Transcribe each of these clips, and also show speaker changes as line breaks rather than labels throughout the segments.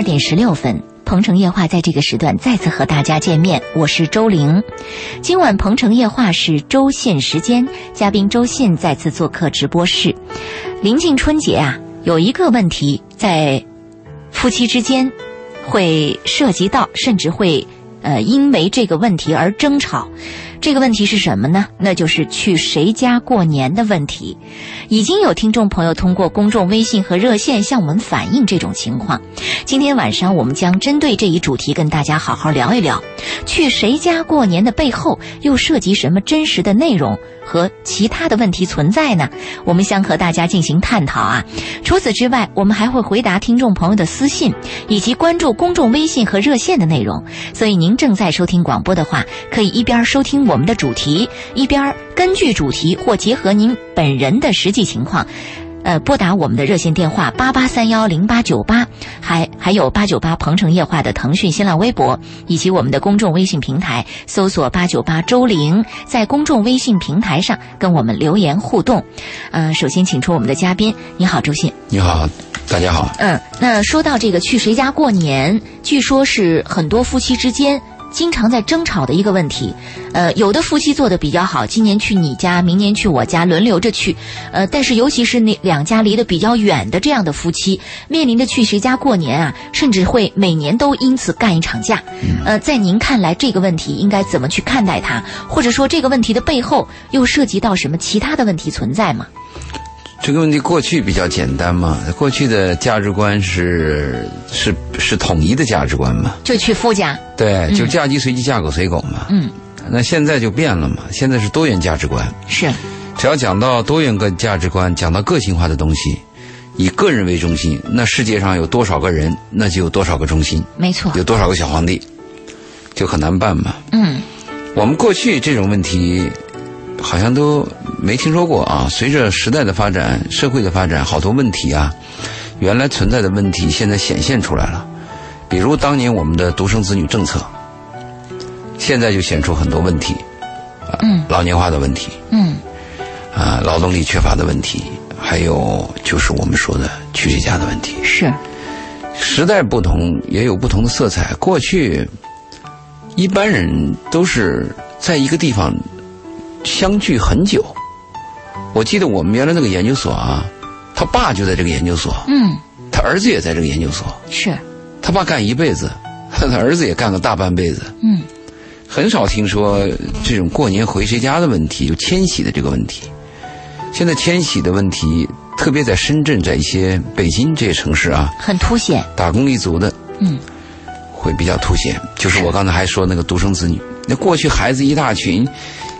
二点十六分，鹏城夜话在这个时段再次和大家见面，我是周玲。今晚鹏城夜话是周信时间，嘉宾周信再次做客直播室。临近春节啊，有一个问题在夫妻之间会涉及到，甚至会呃因为这个问题而争吵。这个问题是什么呢？那就是去谁家过年的问题。已经有听众朋友通过公众微信和热线向我们反映这种情况。今天晚上我们将针对这一主题跟大家好好聊一聊，去谁家过年的背后又涉及什么真实的内容和其他的问题存在呢？我们将和大家进行探讨啊。除此之外，我们还会回答听众朋友的私信，以及关注公众微信和热线的内容。所以您正在收听广播的话，可以一边收听我们的主题，一边根据主题或结合您本人的实际情况，呃，拨打我们的热线电话八八三幺零八九八，还还有八九八鹏城夜话的腾讯新浪微博，以及我们的公众微信平台，搜索八九八周玲，在公众微信平台上跟我们留言互动。呃，首先请出我们的嘉宾，你好，周信。
你好，大家好。
嗯，那说到这个去谁家过年，据说是很多夫妻之间经常在争吵的一个问题。呃，有的夫妻做的比较好，今年去你家，明年去我家，轮流着去。呃，但是尤其是那两家离得比较远的这样的夫妻，面临着去谁家过年啊，甚至会每年都因此干一场架。呃，在您看来，这个问题应该怎么去看待它？或者说，这个问题的背后又涉及到什么其他的问题存在吗？
这个问题过去比较简单嘛，过去的价值观是是是统一的价值观嘛，
就去夫家。
对，就嫁鸡随鸡，嫁狗随狗嘛。
嗯，
那现在就变了嘛，现在是多元价值观。
是，
只要讲到多元个价值观，讲到个性化的东西，以个人为中心，那世界上有多少个人，那就有多少个中心，
没错。
有多少个小皇帝，就很难办嘛。
嗯，
我们过去这种问题好像都没听说过啊。随着时代的发展，社会的发展，好多问题啊，原来存在的问题现在显现出来了。比如当年我们的独生子女政策，现在就显出很多问题，啊，
嗯
老年化的问题，
嗯
啊，劳动力缺乏的问题，还有就是我们说的去谁家的问题。
是，
时代不同，也有不同的色彩。过去一般人都是在一个地方相聚很久。我记得我们原来那个研究所啊，他爸就在这个研究所，
嗯
他儿子也在这个研究所，
是，
他爸干一辈子，他 儿子也干了大半辈子。
嗯
很少听说这种过年回谁家的问题，就迁徙的这个问题。现在迁徙的问题，特别在深圳，在一些北京这些城市啊，
很凸显。
打工一族的
嗯
会比较凸显。就是我刚才还说那个独生子女，那过去孩子一大群，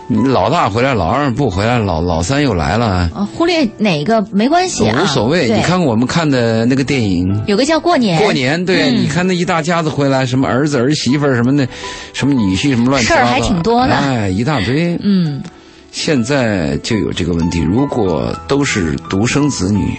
你老大回来，老二不回来，老老三又来了，
啊，忽略哪个没关系啊，
无所谓。你看我们看的那个电影。
有个叫过年，
过年对，
嗯
你看那一大家子回来，什么儿子儿媳妇什么的，什么女婿什么乱七八糟，
事儿还挺多的
哎，一大堆。
嗯
现在就有这个问题，如果都是独生子女，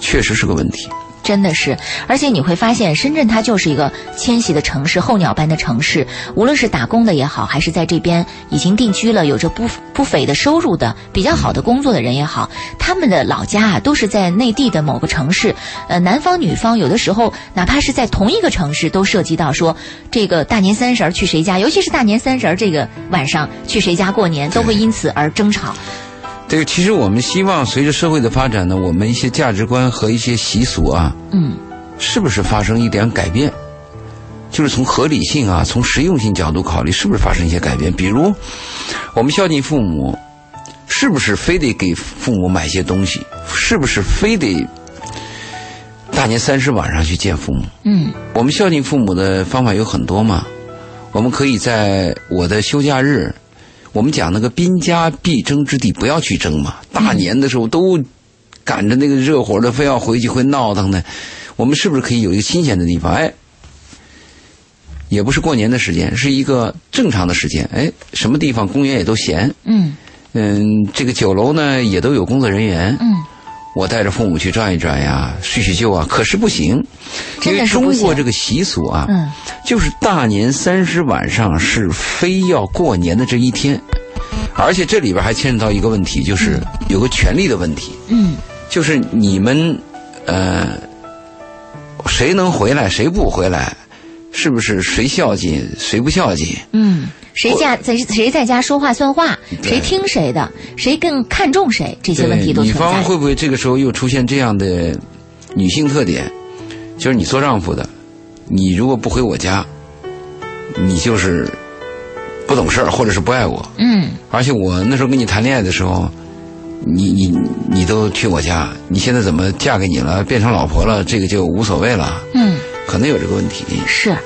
确实是个问题。
真的是，而且你会发现，深圳它就是一个迁徙的城市，候鸟般的城市。无论是打工的也好，还是在这边已经定居了、有着不不菲的收入的、比较好的工作的人也好，他们的老家啊，都是在内地的某个城市。呃，男方女方有的时候，哪怕是在同一个城市，都涉及到说这个大年三十儿去谁家，尤其是大年三十儿这个晚上去谁家过年，都会因此而争吵。
这个其实我们希望随着社会的发展呢，我们一些价值观和一些习俗啊，
嗯
是不是发生一点改变？就是从合理性啊，从实用性角度考虑，是不是发生一些改变？比如，我们孝敬父母，是不是非得给父母买些东西？是不是非得大年三十晚上去见父母？
嗯
我们孝敬父母的方法有很多嘛，我们可以在我的休假日，我们讲那个兵家必争之地，不要去争嘛。大年的时候都赶着那个热火的，非要回去会闹腾的。我们是不是可以有一个新鲜的地方？哎，也不是过年的时间，是一个正常的时间。哎，什么地方公园也都闲，
嗯
嗯，这个酒楼呢也都有工作人员。
嗯，
我带着父母去转一转呀，叙叙旧啊。可是不行，因为中国这个习俗啊，
嗯。
就是大年三十晚上是非要过年的这一天，而且这里边还牵扯到一个问题，就是有个权利的问题，
嗯。
就是你们呃谁能回来，谁不回来，是不是谁孝敬，谁不孝敬？
嗯，谁家在谁在家说话算话，谁听谁的，谁更看重谁，这些问题都
对女
存在。
方会不会这个时候又出现这样的女性特点？就是你做丈夫的，你如果不回我家，你就是不懂事儿，或者是不爱我。
嗯，
而且我那时候跟你谈恋爱的时候，你你你都去我家，你现在怎么嫁给你了，变成老婆了，这个就无所谓了。
嗯，
可能有这个问题。
是。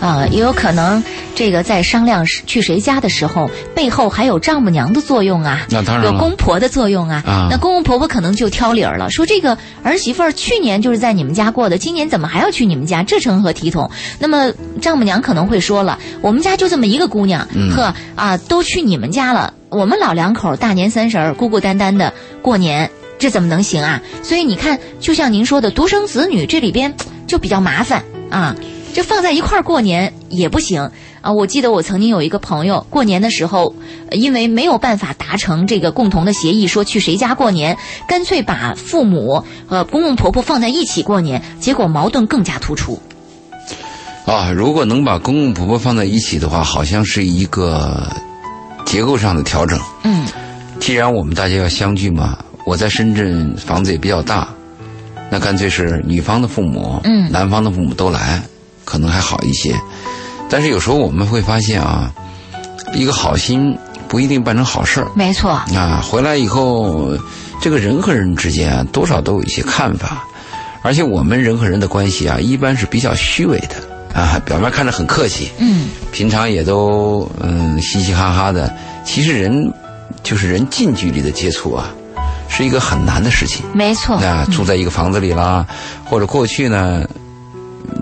啊、也有可能这个在商量去谁家的时候，背后还有丈母娘的作用啊，
那当然
有公婆的作用啊。
啊
那公公婆婆可能就挑理儿了，说这个儿媳妇儿去年就是在你们家过的，今年怎么还要去你们家？这成何体统？那么丈母娘可能会说了，我们家就这么一个姑娘，
嗯
呵啊，都去你们家了，我们老两口大年三十儿孤孤单单的过年，这怎么能行啊？所以你看，就像您说的，独生子女这里边就比较麻烦啊。这放在一块儿过年也不行啊！我记得我曾经有一个朋友，过年的时候，呃因为没有办法达成这个共同的协议，说去谁家过年，干脆把父母和公公婆婆放在一起过年，结果矛盾更加突出。
啊，如果能把公公婆婆放在一起的话，好像是一个结构上的调整。
嗯
既然我们大家要相聚嘛，我在深圳房子也比较大，那干脆是女方的父母，
嗯。
男方的父母都来，可能还好一些。但是有时候我们会发现啊，一个好心不一定办成好事儿。
没错，
啊。回来以后，这个人和人之间啊，多少都有一些看法，而且我们人和人的关系啊，一般是比较虚伪的。啊，表面看着很客气，
嗯。
平常也都嗯嘻嘻哈哈的，其实人就是人近距离的接触啊，是一个很难的事情。
没错，
那住在一个房子里啦，或者过去呢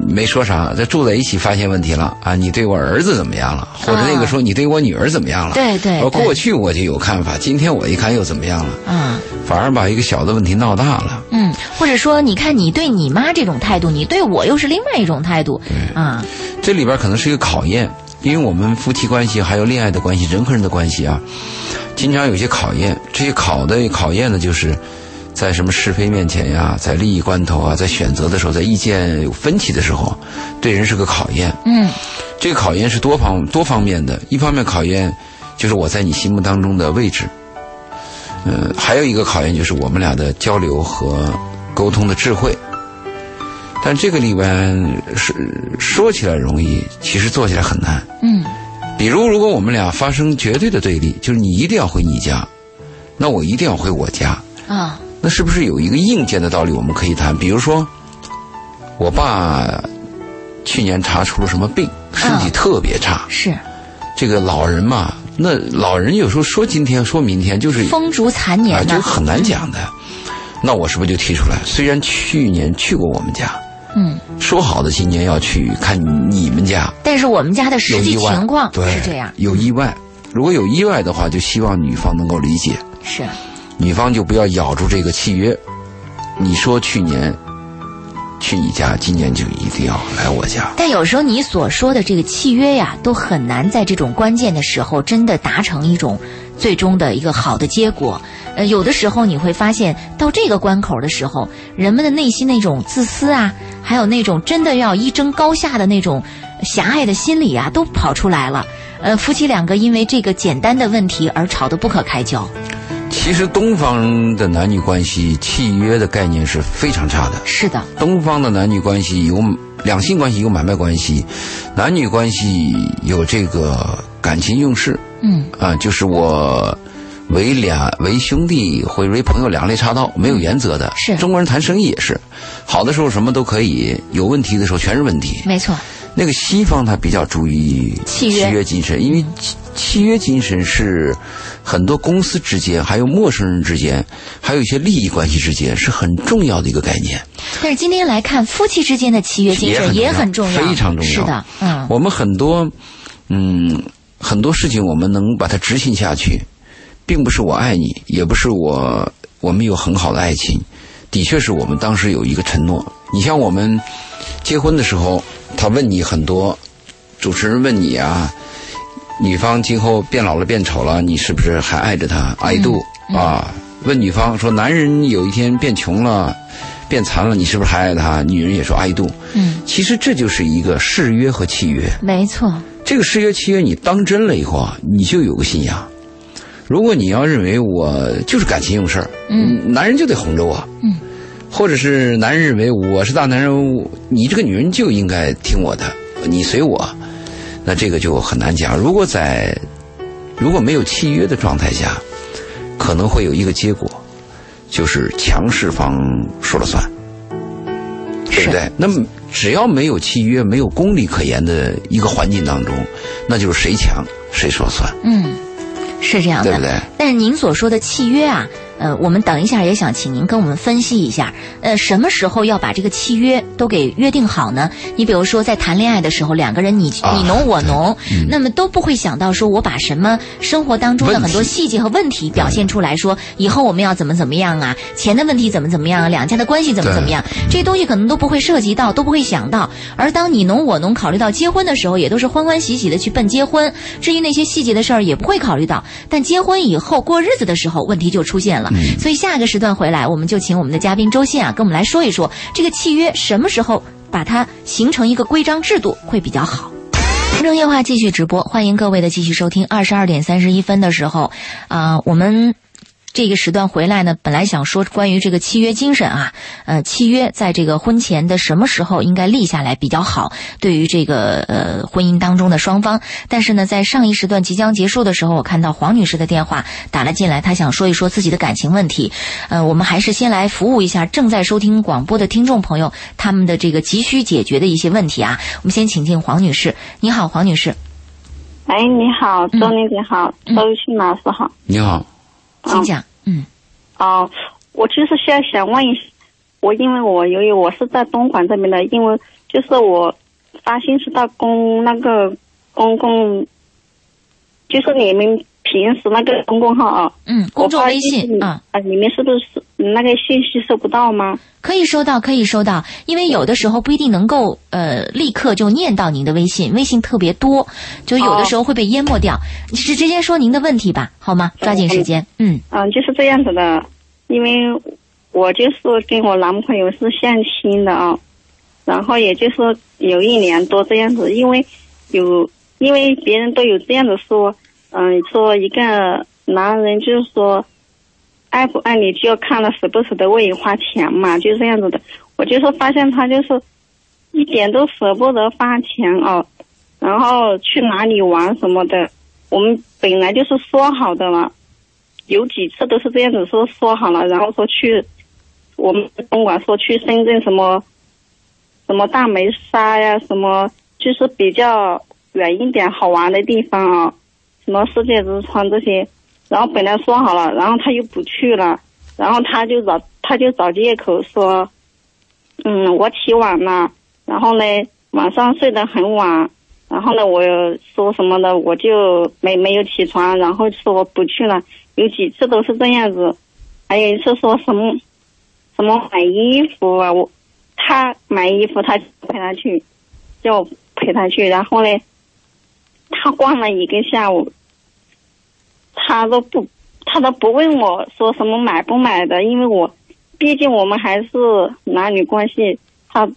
没说啥，这住在一起发现问题了啊，你对我儿子怎么样了？或者那个时候你对我女儿怎么样了？
对对
而
对
过去我就有看法，今天我一看又怎么样了？
嗯。
反而把一个小的问题闹大了。
嗯，或者说，你看你对你妈这种态度，你对我又是另外一种态度啊。
这里边可能是一个考验，因为我们夫妻关系还有恋爱的关系，人和人的关系啊，经常有些考验。这些考的考验呢，就是在什么是非面前呀，在利益关头啊，在选择的时候，在意见有分歧的时候，对人是个考验。
嗯
这个考验是多方多方面的，一方面考验就是我在你心目当中的位置，嗯，还有一个考验就是我们俩的交流和沟通的智慧。但这个里边是说起来容易，其实做起来很难。
嗯
比如，如果我们俩发生绝对的对立，就是你一定要回你家，那我一定要回我家，
啊
那是不是有一个硬件的道理我们可以谈？比如说，我爸去年查出了什么病，身体
啊
特别差。
是
这个老人嘛，那老人有时候说今天说明天，就是
风烛残
啊，
年呐。
就很难讲的。那我是不是就提出来？虽然去年去过我们家，
嗯，
说好的今年要去看你们家，
但是我们家的实际情况
对
是这样，
有意外。如果有意外的话，就希望女方能够理解，
是
女方就不要咬住这个契约。你说去年去你家，今年就一定要来我家。
但有时候你所说的这个契约呀，都很难在这种关键的时候真的达成一种最终的一个好的结果。呃，有的时候你会发现，到这个关口的时候，人们的内心那种自私啊，还有那种真的要一争高下的那种狭隘的心理啊，都跑出来了。呃，夫妻两个因为这个简单的问题而吵得不可开交。
其实东方的男女关系契约的概念是非常差的。
是的，
东方的男女关系有两性关系有买卖关系，男女关系有这个感情用事
嗯，
啊，就是我为俩为兄弟或者为朋友两肋插刀，没有原则的。
是
中国人谈生意也是，好的时候什么都可以，有问题的时候全是问题。
没错，
那个西方他比较注意
契约
精神，因为契契约精神是很多公司之间，还有陌生人之间，还有一些利益关系之间是很重要的一个概念。
但是今天来看，夫妻之间的契约精神也
也很
很重要，
重要非常重要
是的，嗯，
我们很多，嗯，很多事情我们能把它执行下去，并不是我爱你，也不是我我们有很好的爱情，的确是我们当时有一个承诺。你像我们结婚的时候，他问你很多，主持人问你啊，女方今后变老了变丑了，你是不是还爱着他，爱度、啊？问女方说，男人有一天变穷了。变残了，你是不是还爱他？女人也说爱度。
嗯，
其实这就是一个誓约和契约。
没错。
这个誓约契约你当真了以后啊，你就有个信仰。如果你要认为我就是感情用事儿，
嗯，
男人就得哄着我，
嗯，
或者是男人认为我是大男人，你这个女人就应该听我的，你随我，那这个就很难讲。如果在如果没有契约的状态下，可能会有一个结果，就是强势方说了算，对不对？那么只要没有契约、没有公理可言的一个环境当中，那就是谁强谁说了算。
嗯，是这样的，
对不对？
但是您所说的契约啊。呃，我们等一下也想请您跟我们分析一下，呃，什么时候要把这个契约都给约定好呢？你比如说在谈恋爱的时候，两个人你你侬我侬，那么都不会想到说我把什么生活当中的很多细节和问题表现出来说，以后我们要怎么怎么样啊，钱的问题怎么怎么样，两家的关系怎么怎么样，这些东西可能都不会涉及到，都不会想到。而当你侬我侬考虑到结婚的时候，也都是欢欢喜喜的去奔结婚，至于那些细节的事儿也不会考虑到。但结婚以后过日子的时候，问题就出现了。所以下一个时段回来，我们就请我们的嘉宾周信啊，跟我们来说一说这个契约什么时候把它形成一个规章制度会比较好。空中夜话继续直播，欢迎各位的继续收听。二十二点三十一分的时候，啊，我们。这个时段回来呢，本来想说关于这个契约精神啊，呃，契约在这个婚前的什么时候应该立下来比较好，对于这个呃婚姻当中的双方。但是呢，在上一时段即将结束的时候，我看到黄女士的电话打了进来，她想说一说自己的感情问题。呃，我们还是先来服务一下正在收听广播的听众朋友他们的这个急需解决的一些问题啊。我们先请进黄女士，你好，黄女士。
哎，你好，周丽姐好，周庆老师好，
你好。
请讲，嗯，
哦，我就是想想问一下，我因为我由于我是在东莞这边的，因为就是我发信息到公那个公共，就是你们平时那个公众号啊，
嗯，公众微信啊，
啊，你们是不是那个信息收不到吗？
可以收到，可以收到，因为有的时候不一定能够呃立刻就念到您的微信，微信特别多，就有的时候会被淹没掉。你是直接说您的问题吧，好吗？抓紧时间，嗯
嗯，就是这样子的，因为我就是跟我男朋友是相亲的啊，然后也就是有一年多这样子，因为有因为别人都有这样子说，嗯，说一个男人就是说。爱不爱你就要看他舍不舍得为你花钱嘛，就是这样子的。我就是发现他就是一点都舍不得花钱哦，然后去哪里玩什么的，我们本来就是说好的了，有几次都是这样子说说好了，然后说去我们东莞说去深圳什么什么大梅沙呀，什么就是比较远一点好玩的地方啊，什么世界之窗这些。然后本来说好了，然后他又不去了，然后他就找他就找借口说，嗯，我起晚了，然后呢晚上睡得很晚，然后呢我说什么的我就没没有起床，然后说我不去了，有几次都是这样子，还有一次说什么什么买衣服啊，我他买衣服他陪他去，叫我陪他去，然后呢他逛了一个下午。他都不，他都不问我说什么买不买的，因为我，毕竟我们还是男女关系，他，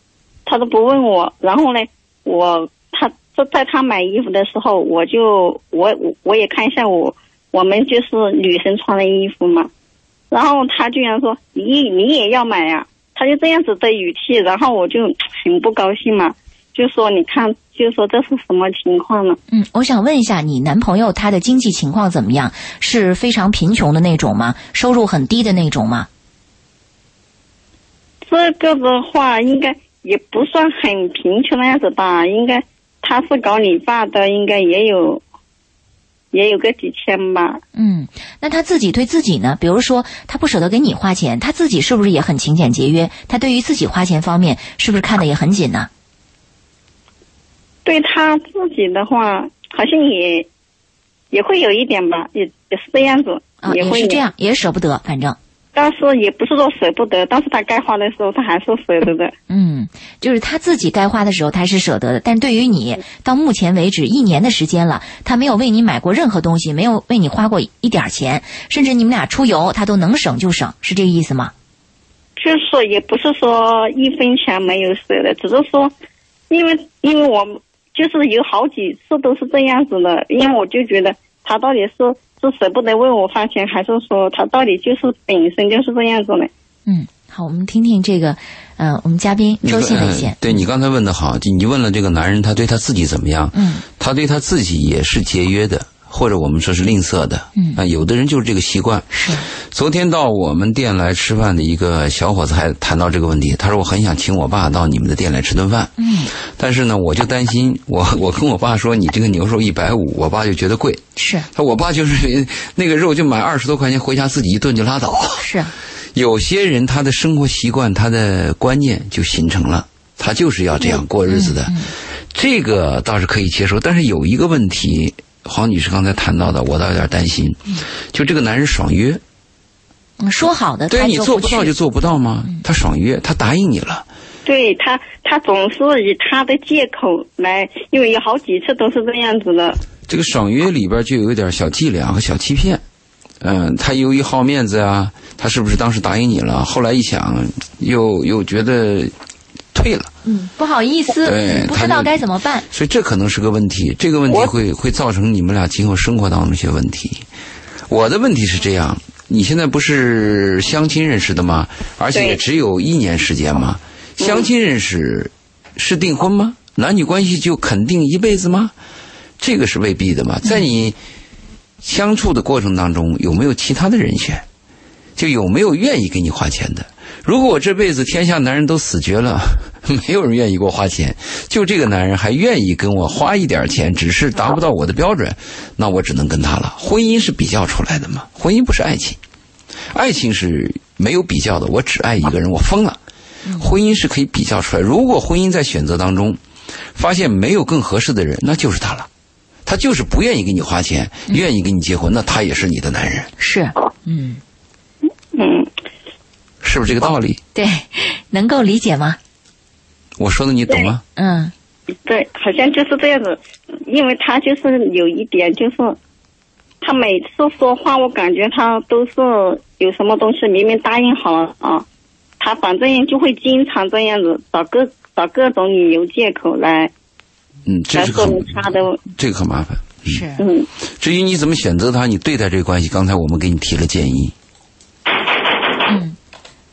他都不问我。然后呢，我他在在他买衣服的时候，我就我我我也看一下我我们就是女生穿的衣服嘛。然后他居然说你你也要买呀？他就这样子的语气，然后我就很不高兴嘛。就说你看，就说这是什么情况呢？
嗯，我想问一下，你男朋友他的经济情况怎么样？是非常贫穷的那种吗？收入很低的那种吗？
这个的话，应该也不算很贫穷的样子吧？应该他是搞理发的，应该也有，也有个几千吧。
嗯，那他自己对自己呢？比如说，他不舍得给你花钱，他自己是不是也很勤俭节约？他对于自己花钱方面，是不是看的也很紧呢？
对他自己的话，好像也也会有一点吧，也也是这样子，
也
会
是这样，也舍不得，反正。
但是也不是说舍不得，但是他该花的时候，他还是舍得的。
嗯，就是他自己该花的时候，他是舍得的。但对于你，到目前为止一年的时间了，他没有为你买过任何东西，没有为你花过一点钱，甚至你们俩出游，他都能省就省，是这个意思吗？
就是说，也不是说一分钱没有舍的，只是说，因为因为我们就是有好几次都是这样子的，因为我就觉得他到底是是舍不得为我花钱，还是说他到底就是本身就是这样子的？
嗯，好，我们听听这个，呃，我们嘉宾周信的意见
呃。对你刚才问的好，你问了这个男人他对他自己怎么样？
嗯，
他对他自己也是节约的，或者我们说是吝啬的。
嗯
啊，有的人就是这个习惯。
是，
昨天到我们店来吃饭的一个小伙子还谈到这个问题，他说我很想请我爸到你们的店来吃顿饭，
嗯，
但是呢，我就担心，我我跟我爸说你这个牛肉一百五，我爸就觉得贵，
是
他我爸就是那个肉就买二十多块钱回家自己一炖就拉倒。
是，
有些人他的生活习惯、他的观念就形成了，他就是要这样过日子的，嗯这个倒是可以接受。但是有一个问题，黄女士刚才谈到的，我倒有点担心，就这个男人爽约，
嗯，说好的
对你做不到就做不到吗？他爽约，他答应你了，
对他，他总是以他的借口来，因为有好几次都是这样子的。
这个爽约里边就有一点小伎俩和小欺骗。嗯，他由于好面子啊，他是不是当时答应你了？后来一想，又又觉得退了。
嗯，不好意思不知道该怎么办。
所以这可能是个问题，这个问题会会造成你们俩今后生活当中一些问题。我的问题是这样，你现在不是相亲认识的吗？而且也只有一年时间吗？相亲认识是订婚吗？男女关系就肯定一辈子吗？这个是未必的嘛。在你相处的过程当中，有没有其他的人选？就有没有愿意给你花钱的？如果我这辈子天下男人都死绝了，没有人愿意给我花钱，就这个男人还愿意跟我花一点钱，只是达不到我的标准，那我只能跟他了。婚姻是比较出来的嘛，婚姻不是爱情，爱情是没有比较的，我只爱一个人，我疯了。婚姻是可以比较出来，如果婚姻在选择当中发现没有更合适的人，那就是他了。他就是不愿意给你花钱，愿意跟你结婚，那他也是你的男人，
是，嗯，
是不是这个道理？
对，能够理解吗？
我说的你懂吗？
嗯
对，好像就是这样子。因为他就是有一点，就是他每次说话，我感觉他都是有什么东西明明答应好了啊，他反正就会经常这样子找各找各种理由借口来
嗯，这
来
是很
说他的
这个很麻烦。
是，
嗯
至于你怎么选择他，你对待这个关系，刚才我们给你提了建议。
嗯，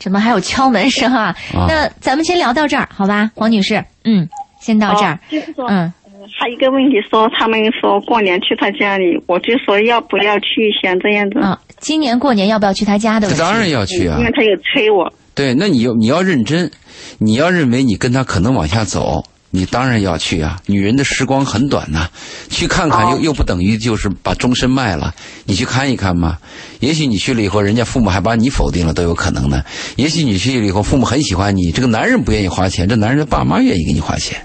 怎么还有敲门声啊？
啊。
那咱们先聊到这儿，好吧，黄女士，嗯，先到这儿。
哦，就是说，
嗯。
还有一个问题说，他们说过年去他家里，我就说要不要去，想这样子，
啊，今年过年要不要去他家的？问题？
当然要去啊。
因，为他有催我。
对，那你要你要认真，你要认为你跟他可能往下走，你当然要去啊。女人的时光很短呐、去看看又又不等于就是把终身卖了，你去看一看嘛。也许你去了以后，人家父母还把你否定了都有可能呢。也许你去了以后，父母很喜欢你，这个男人不愿意花钱，这男人的爸妈愿意给你花钱，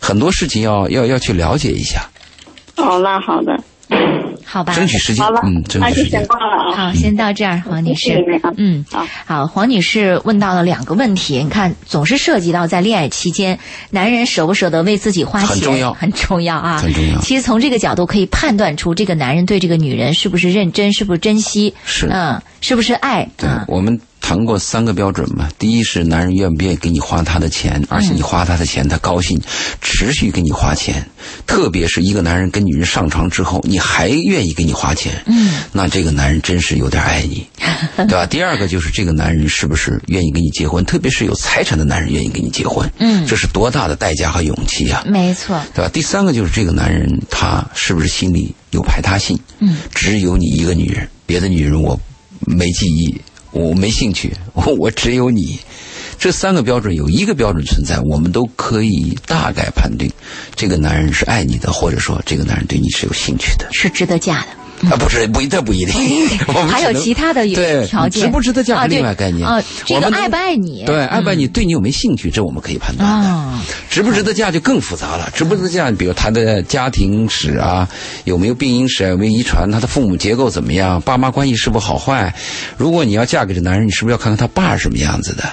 很多事情要要要去了解一下，
哦，那好的，
好吧，
争取时间
好了，，
嗯，争取时间。
好，先到这儿，黄女士。嗯，
好。
好，黄女士问到了两个问题，你看，总是涉及到在恋爱期间，男人舍不舍得为自己花钱，
很重要。
很重要啊，
很重要。
其实从这个角度可以判断出这个男人对这个女人是不是认真，是不是珍惜，
是。
嗯，是不是爱，
对
嗯，
我们谈过三个标准嘛。第一是男人愿不愿意给你花他的钱，而且你花他的钱他高兴，持续给你花钱。特别是一个男人跟女人上床之后，你还愿意给你花钱，
嗯，
那这个男人真是有点爱你，对吧？第二个就是这个男人是不是愿意跟你结婚，特别是有财产的男人愿意跟你结婚，
嗯
这是多大的代价和勇气啊！
没错，
对吧？第三个就是这个男人他是不是心里有排他性？
嗯，
只有你一个女人，别的女人我没记忆，我没兴趣，我 我只有你。这三个标准有一个标准存在，我们都可以大概判定，这个男人是爱你的，或者说这个男人对你是有兴趣的。
是值得嫁的。
啊，不是，不一，定不一定。我们
还有其他的
对
条件，
值不值得嫁另外概念
啊。这
我们
个爱不爱你？
对，爱不爱你，对你有没兴趣，这我们可以判断的。
啊，
值不值得嫁就更复杂了，值不值得嫁，比如他的家庭史啊，有没有病因史啊，有没有遗传，他的父母结构怎么样，爸妈关系是否好坏。如果你要嫁给这男人，你是不是要看看他爸是什么样子的？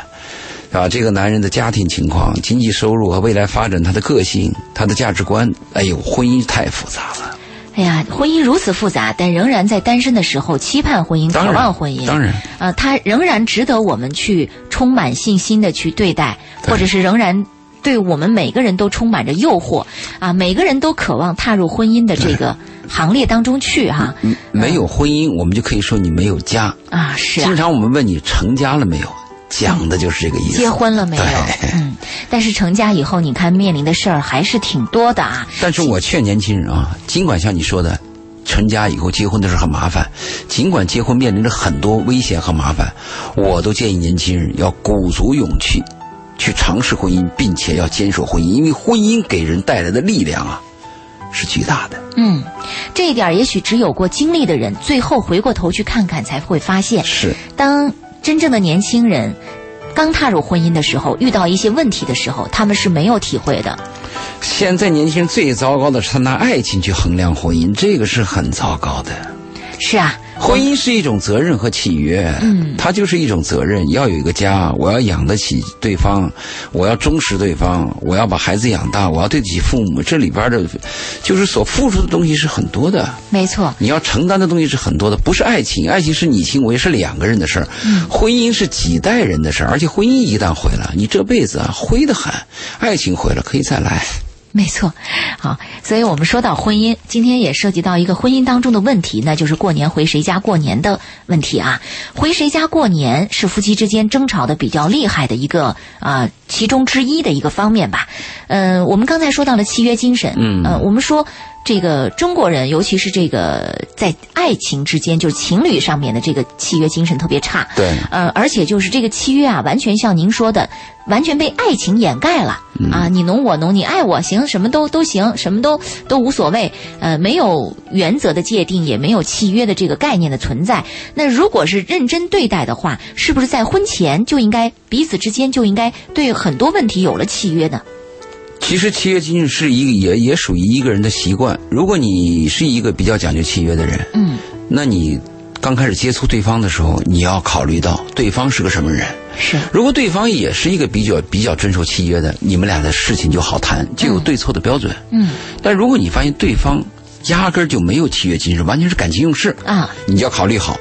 啊，这个男人的家庭情况、经济收入和未来发展，他的个性、他的价值观，哎呦，婚姻太复杂了。
哎呀，婚姻如此复杂，但仍然在单身的时候期盼婚姻、渴望婚姻。
当然，
呃，它仍然值得我们去充满信心的去对待，
对
或者是仍然对我们每个人都充满着诱惑啊，每个人都渴望踏入婚姻的这个行列当中去哈
嗯没有婚姻，我们就可以说你没有家。
啊，是啊。
经常我们问你成家了没有，讲的就是这个意思。
结婚了没有
对？
嗯，但是成家以后，你看面临的事儿还是挺多的啊。
但是我劝年轻人啊，尽管像你说的，成家以后结婚的事很麻烦，尽管结婚面临着很多危险和麻烦，我都建议年轻人要鼓足勇气去尝试婚姻，并且要坚守婚姻，因为婚姻给人带来的力量啊是巨大的。
嗯，这一点儿也许只有过经历的人，最后回过头去看看，才会发现，
是
当真正的年轻人刚踏入婚姻的时候，遇到一些问题的时候，他们是没有体会的。
现在年轻人最糟糕的是他拿爱情去衡量婚姻，这个是很糟糕的。
是啊，
婚姻是一种责任和契约，
嗯。
它就是一种责任，要有一个家，我要养得起对方，我要忠实对方，我要把孩子养大，我要对得起父母，这里边的，就是所付出的东西是很多的，
没错，
你要承担的东西是很多的，不是爱情，爱情是你情我愿，是两个人的事儿，婚姻是几代人的事儿，而且婚姻一旦毁了，你这辈子啊灰得很，爱情毁了可以再来。
没错，好，所以我们说到婚姻，今天也涉及到一个婚姻当中的问题，那就是过年回谁家过年的问题啊。回谁家过年是夫妻之间争吵的比较厉害的一个啊、其中之一的一个方面吧。嗯、我们刚才说到了契约精神，
嗯
呃，我们说这个中国人，尤其是这个在爱情之间，就是情侣上面的这个契约精神特别差。
对
呃，而且就是这个契约啊，完全像您说的，完全被爱情掩盖了、啊！你侬我侬，你爱我行，什么都都行，什么都都无所谓。呃，没有原则的界定，也没有契约的这个概念的存在。那如果是认真对待的话，是不是在婚前就应该彼此之间就应该对很多问题有了契约呢？
其实契约精神是一个也也属于一个人的习惯。如果你是一个比较讲究契约的人，
嗯，
那你刚开始接触对方的时候，你要考虑到对方是个什么人。
是，
如果对方也是一个比较比较遵守契约的，你们俩的事情就好谈，就有对错的标准。
嗯
但如果你发现对方压根儿就没有契约精神，完全是感情用事，
啊，
你就要考虑好，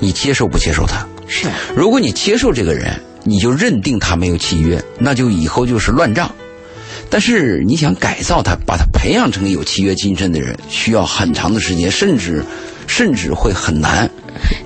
你接受不接受他。
是，
如果你接受这个人，你就认定他没有契约，那就以后就是乱账。但是你想改造他，把他培养成有契约精神的人，需要很长的时间，甚至甚至会很难。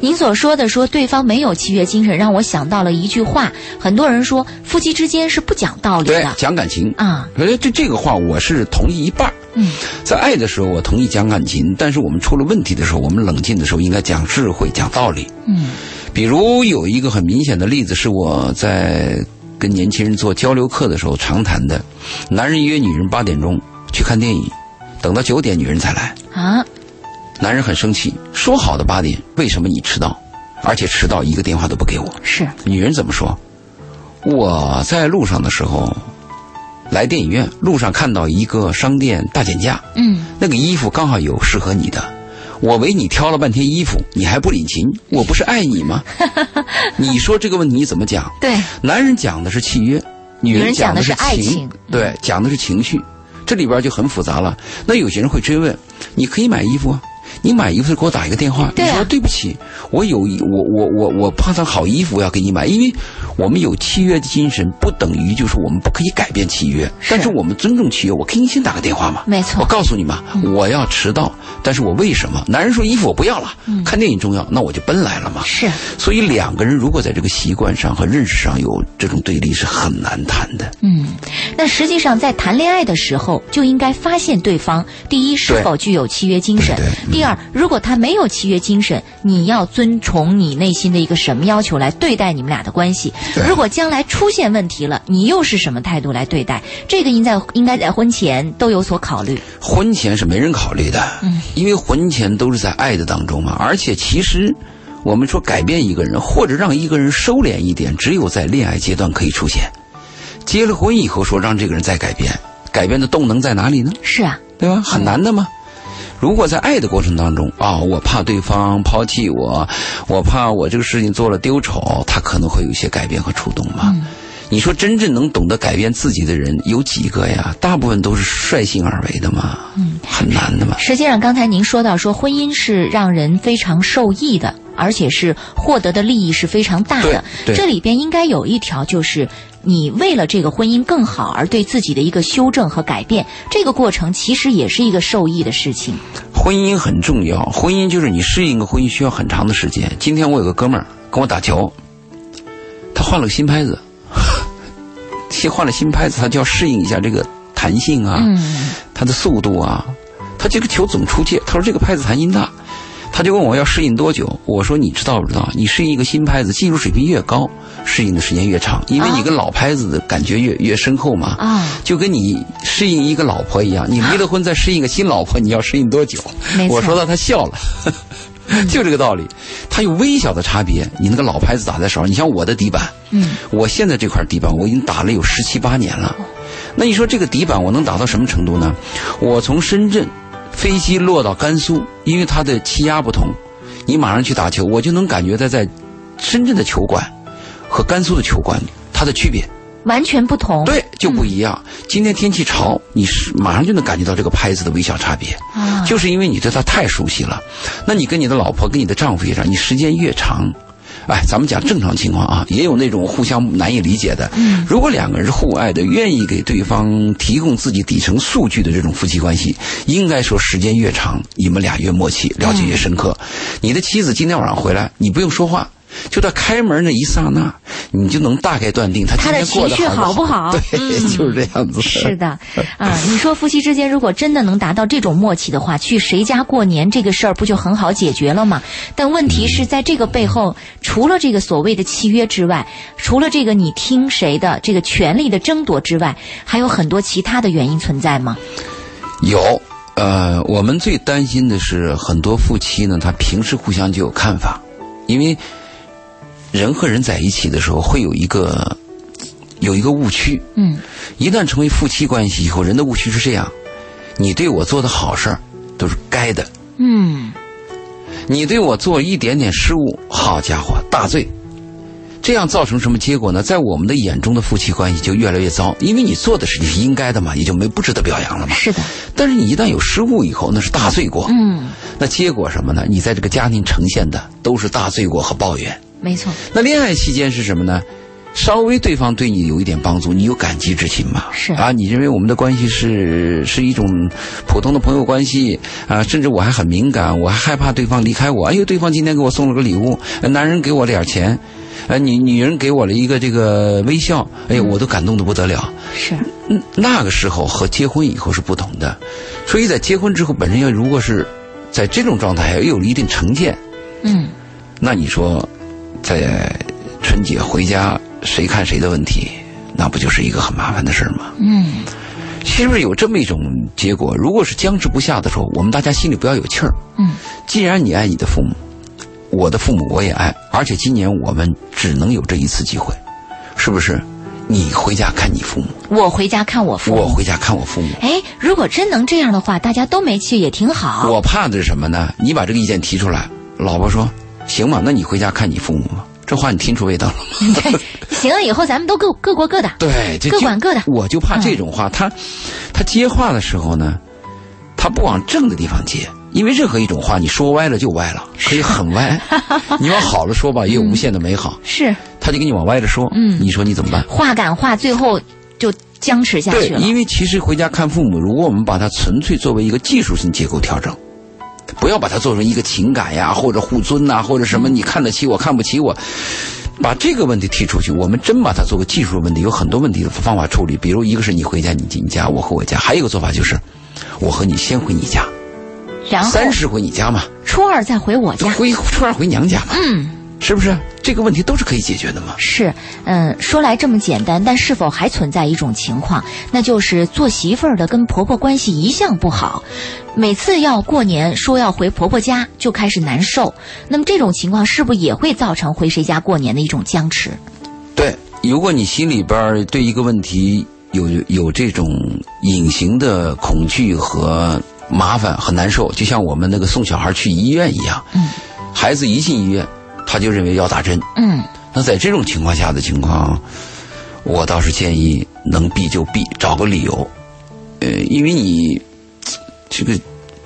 您所说的说对方没有契约精神，让我想到了一句话，很多人说夫妻之间是不讲道理
对
的，
讲感情。
啊，
呃，这这个话我是同意一半儿
嗯
在爱的时候，我同意讲感情，但是我们出了问题的时候，我们冷静的时候应该讲智慧、讲道理。
嗯
比如有一个很明显的例子，是我在跟年轻人做交流课的时候常谈的：男人约女人八点钟去看电影，等到九点女人才来，
啊，
男人很生气，说好的八点，为什么你迟到？而且迟到一个电话都不给我。
是，
女人怎么说？我在路上的时候，来电影院，路上看到一个商店大减价，
嗯
那个衣服刚好有适合你的，我为你挑了半天衣服，你还不领情，我不是爱你吗？你说这个问题怎么讲？
对，
男人讲的是契约，女人
讲的
的是
是爱情嗯
对，讲的是情绪，这里边就很复杂了。那有些人会追问：你可以买衣服啊？你买衣服给我打一个电话，你说对不起，我有一我我我我碰上好衣服我要给你买，因为我们有契约的精神，不等于就是我们不可以改变契约，
是。
但是我们尊重契约，我可以先打个电话嘛。
没错。
我告诉你嘛，我要迟到，但是我为什么？男人说衣服我不要了，
嗯。
看电影重要，那我就奔来了嘛。
是，
所以两个人如果在这个习惯上和认识上有这种对立，是很难谈的。
嗯，那实际上在谈恋爱的时候就应该发现对方，第一是否具有契约精神第二，如果他没有契约精神，你要遵从你内心的一个什么要求来对待你们俩的关系。如果将来出现问题了，你又是什么态度来对待？这个应在应该在婚前都有所考虑。
婚前是没人考虑的，
嗯，
因为婚前都是在爱的当中嘛。而且其实，我们说改变一个人或者让一个人收敛一点，只有在恋爱阶段可以出现。结了婚以后说让这个人再改变，改变的动能在哪里呢？
是啊，
对吧？很难的嘛。如果在爱的过程当中啊，我怕对方抛弃我，我怕我这个事情做了丢丑，他可能会有一些改变和触动嘛。你说真正能懂得改变自己的人有几个呀？大部分都是率性而为的嘛，嗯，很难的嘛。
实际上刚才您说到说婚姻是让人非常受益的而且是获得的利益是非常大的。这里边应该有一条就是。你为了这个婚姻更好而对自己的一个修正和改变，这个过程其实也是一个受益的事情。
婚姻很重要，婚姻就是你适应一个婚姻需要很长的时间。今天我有个哥们儿跟我打球，他换了个新拍子，新换了新拍子，他就要适应一下这个弹性啊，
嗯
它的速度啊，他这个球怎么出界？他说这个拍子弹性大，他就问我要适应多久？我说你知道不知道？你适应一个新拍子，技术水平越高，适应的时间越长，因为你跟老拍子的感觉越越深厚嘛。
啊，
就跟你适应一个老婆一样，你离了婚再适应一个新老婆，你要适应多久？我说到他笑了，就这个道理。它有微小的差别，你那个老拍子打在手上，你像我的底板，
嗯，
我现在这块底板我已经打了有十七八年了。那你说这个底板我能打到什么程度呢？我从深圳飞机落到甘肃，因为它的气压不同，你马上去打球，我就能感觉到在深圳的球馆和甘肃的球馆它的区别。
完全不同。
对，就不一样。今天天气潮，你是马上就能感觉到这个拍子的微小差别，
啊，
就是因为你对它太熟悉了。那你跟你的老婆、跟你的丈夫一样，你时间越长，哎，咱们讲正常情况啊，也有那种互相难以理解的。
嗯，
如果两个人是互爱的，愿意给对方提供自己底层数据的这种夫妻关系，应该说时间越长，你们俩越默契，了解越深刻。你的妻子今天晚上回来，你不用说话。就在开门那一刹那，你就能大概断定他今
他的情绪
好
好不好
对，
嗯
就是这样子。
是的，啊，你说夫妻之间如果真的能达到这种默契的话，去谁家过年这个事儿不就很好解决了吗？但问题是在这个背后，除了这个所谓的契约之外，除了这个你听谁的这个权利的争夺之外，还有很多其他的原因存在吗？
有，呃，我们最担心的是很多夫妻呢，他平时互相就有看法，因为人和人在一起的时候会有一个有一个误区，
嗯，
一旦成为夫妻关系以后，人的误区是这样：你对我做的好事儿都是该的，
嗯，
你对我做一点点失误，好家伙，大罪。这样造成什么结果呢？在我们的眼中的夫妻关系就越来越糟，因为你做的事情是应该的嘛，也就没不值得表扬了嘛。
是的，
但是你一旦有失误以后，那是大罪过。
嗯，
那结果什么呢？你在这个家庭呈现的都是大罪过和抱怨。
没错，
那恋爱期间是什么呢？稍微对方对你有一点帮助，你有感激之情嘛？
是
啊，你认为我们的关系是是一种普通的朋友关系啊，甚至我还很敏感，我还害怕对方离开我。哎呦，对方今天给我送了个礼物，呃男人给我点钱，呃，女女人给我了一个这个微笑，哎呦，我都感动的不得了。
是，
嗯，那个时候和结婚以后是不同的，所以在结婚之后，本身要如果是在这种状态，又有了一定成见，
嗯，
那你说，在春节回家谁看谁的问题，那不就是一个很麻烦的事儿吗？
嗯，
是不是有这么一种结果？如果是僵持不下的时候，我们大家心里不要有气儿。
嗯，
既然你爱你的父母，我的父母我也爱，而且今年我们只能有这一次机会，是不是？你回家看你父母，
我回家看我父母。
我回家看我父母。
哎，如果真能这样的话，大家都没去也挺好。
我怕的是什么呢？你把这个意见提出来，老婆说行吗？那你回家看你父母吧。这话你听出味道了吗？
行了，以后咱们都各各过各的。
对，
各管各的
我就怕这种话，他他接话的时候呢，他不往正的地方接，因为任何一种话你说歪了就歪了，可以很歪。你往好了说吧，也有无限的美好。
是
他就给你往歪了说，
嗯
你说你怎么办？
话赶话，最后就僵持下去，了。
因为其实回家看父母，如果我们把它纯粹作为一个技术性结构调整，不要把它做成一个情感呀，或者互尊呐，或者什么你看得起我，看不起我，把这个问题提出去，我们真把它做个技术问题，有很多问题的方法处理。比如一个是你回家，你进家，我回我家；还有一个做法就是，我和你先回你家，
然后
三十回你家嘛，
初二再回我家。
回初二回娘家嘛，
嗯，
是不是？这个问题都是可以解决的嘛。
是，嗯，说来这么简单，但是否还存在一种情况，那就是做媳妇儿的跟婆婆关系一向不好，每次要过年说要回婆婆家就开始难受。那么这种情况是不是也会造成回谁家过年的一种僵持？
对，如果你心里边儿对一个问题有有这种隐形的恐惧和麻烦和难受，就像我们那个送小孩去医院一样，
嗯，
孩子一进医院，他就认为要打针。
嗯，
那在这种情况下的情况，我倒是建议能避就避，找个理由。呃，因为你这个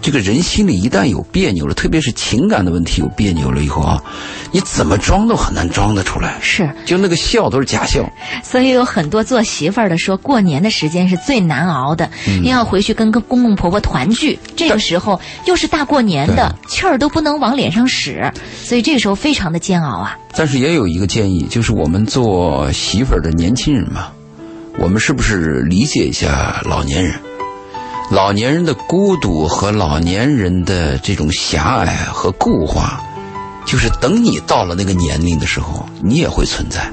这个人心里一旦有别扭了，特别是情感的问题有别扭了以后啊，你怎么装都很难装得出来。
是，
就那个笑都是假笑。
所以有很多做媳妇儿的说，过年的时间是最难熬的，
嗯
你要回去跟跟公公婆婆团聚，这个时候又是大过年的，气儿都不能往脸上使，所以这个时候非常的煎熬啊。
但是也有一个建议，就是我们做媳妇儿的年轻人嘛，我们是不是理解一下老年人？老年人的孤独和老年人的这种狭隘和固化，就是等你到了那个年龄的时候，你也会存在。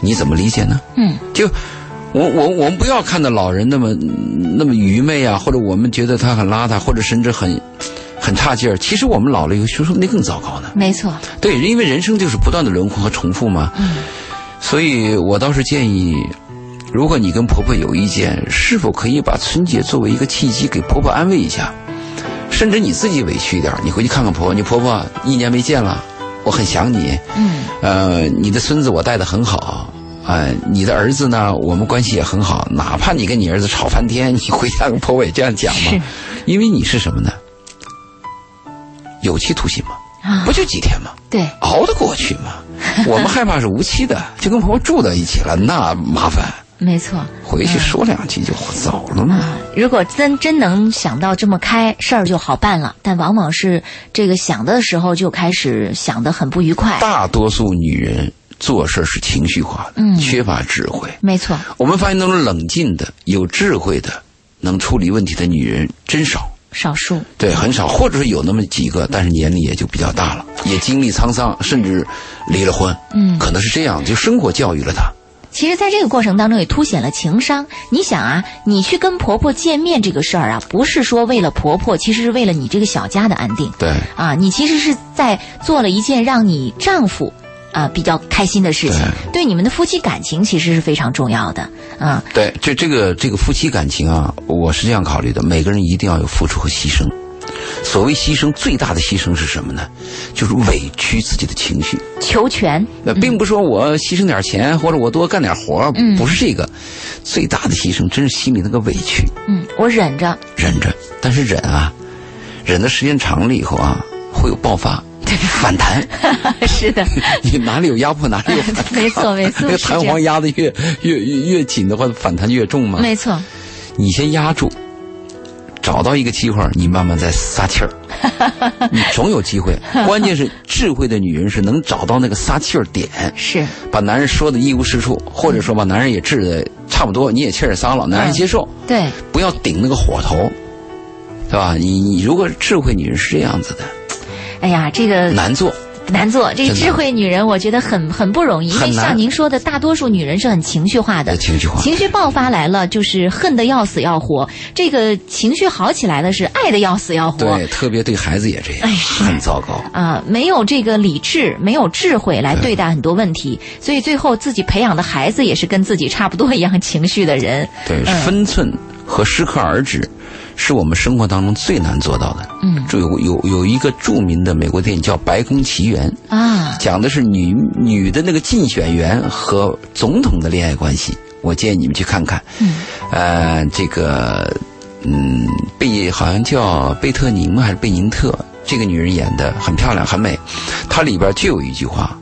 你怎么理解呢？
嗯，
就我我我们不要看到老人那么那么愚昧啊，或者我们觉得他很邋遢，或者甚至很很差劲儿。其实我们老了以后，说那更糟糕呢。
没错，
对，因为人生就是不断的轮回和重复嘛。
嗯，
所以我倒是建议，如果你跟婆婆有意见，是否可以把春节作为一个契机，给婆婆安慰一下，甚至你自己委屈一点，你回去看看婆婆，你婆婆一年没见了，我很想你。
嗯，
呃，你的孙子我带的很好。啊、你的儿子呢？我们关系也很好，哪怕你跟你儿子吵翻天，你回家跟婆婆也这样讲嘛
是，
因为你是什么呢？有期徒刑嘛，
啊
不，就几天吗？
对，
熬得过去嘛。我们害怕是无期的，就跟婆婆住在一起了，那麻烦。
没错。
回去说两句就走了嘛。
啊，如果真真能想到这么开，事儿就好办了。但往往是这个想的时候就开始想得很不愉快。
大多数女人做事是情绪化的，
嗯
缺乏智慧。
没错，
我们发现那种冷静的、有智慧的、能处理问题的女人真少。
少数。
对，很少，或者是有那么几个，但是年龄也就比较大了，也经历沧桑，甚至离了婚。
嗯
可能是这样，就生活教育了她。
其实，在这个过程当中也凸显了情商。你想啊，你去跟婆婆见面这个事儿啊，不是说为了婆婆，其实是为了你这个小家的安定
对，
啊。你其实是在做了一件让你丈夫啊比较开心的事情，对你们的夫妻感情其实是非常重要的啊。
对，就这个这个夫妻感情啊，我是这样考虑的：每个人一定要有付出和牺牲。所谓牺牲，最大的牺牲是什么呢？就是委屈自己的情绪。
求全，
那并不是说我牺牲点钱，或者我多干点活不是这个。最大的牺牲，真是心里那个委屈，
嗯，我忍着，
忍着。但是忍啊，忍的时间长了以后啊，会有爆发，反弹。
是的，
你哪里有压迫，哪里有反弹。
没错没错
那个弹簧压的越越越越紧的话，反弹越重嘛。
没错，
你先压住，找到一个机会，你慢慢再撒气儿，你总有机会。关键是智慧的女人是能找到那个撒气儿点，
是
把男人说的一无是处，或者说把男人也治的差不多，你也气儿撒了，男人接受，
对，
不要顶那个火头，对吧？你你如果智慧女人是这样子的，
哎呀，这个
难做。
难做。这个智慧女人，我觉得很很不容易，因为像您说的，大多数女人是很情绪化的，
情绪化
情绪爆发来了，就是恨得要死要活；这个情绪好起来了，是爱得要死要活。
对，特别对孩子也这样，
哎是
很糟糕。
啊，没有这个理智，没有智慧来对待很多问题，所以最后自己培养的孩子也是跟自己差不多一样情绪的人。
对，
嗯
分寸和适可而止，是我们生活当中最难做到的。
嗯
这有有有一个著名的美国电影叫《白宫奇缘》，
啊，
讲的是女女的那个竞选员和总统的恋爱关系。我建议你们去看看。
嗯，
呃，这个，嗯，贝好像叫贝特宁还是贝宁特，这个女人演的很漂亮，很美。它里边就有一句话，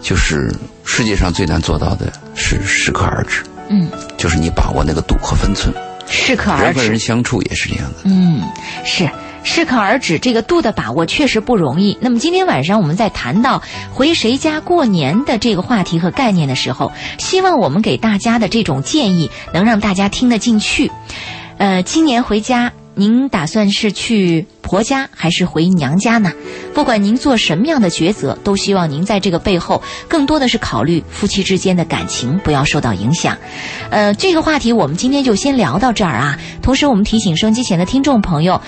就是世界上最难做到的是适可而止。
嗯，
就是你把握那个度和分寸。
适可而止
人和人。相处也是这样的。
嗯，是适可而止，这个度的把握确实不容易。那么今天晚上我们在谈到回谁家过年的这个话题和概念的时候，希望我们给大家的这种建议能让大家听得进去。呃，今年回家，您打算是去婆家还是回娘家呢？不管您做什么样的抉择，都希望您在这个背后更多的是考虑夫妻之间的感情，不要受到影响。呃，这个话题我们今天就先聊到这儿啊。同时，我们提醒收音机前的听众朋友，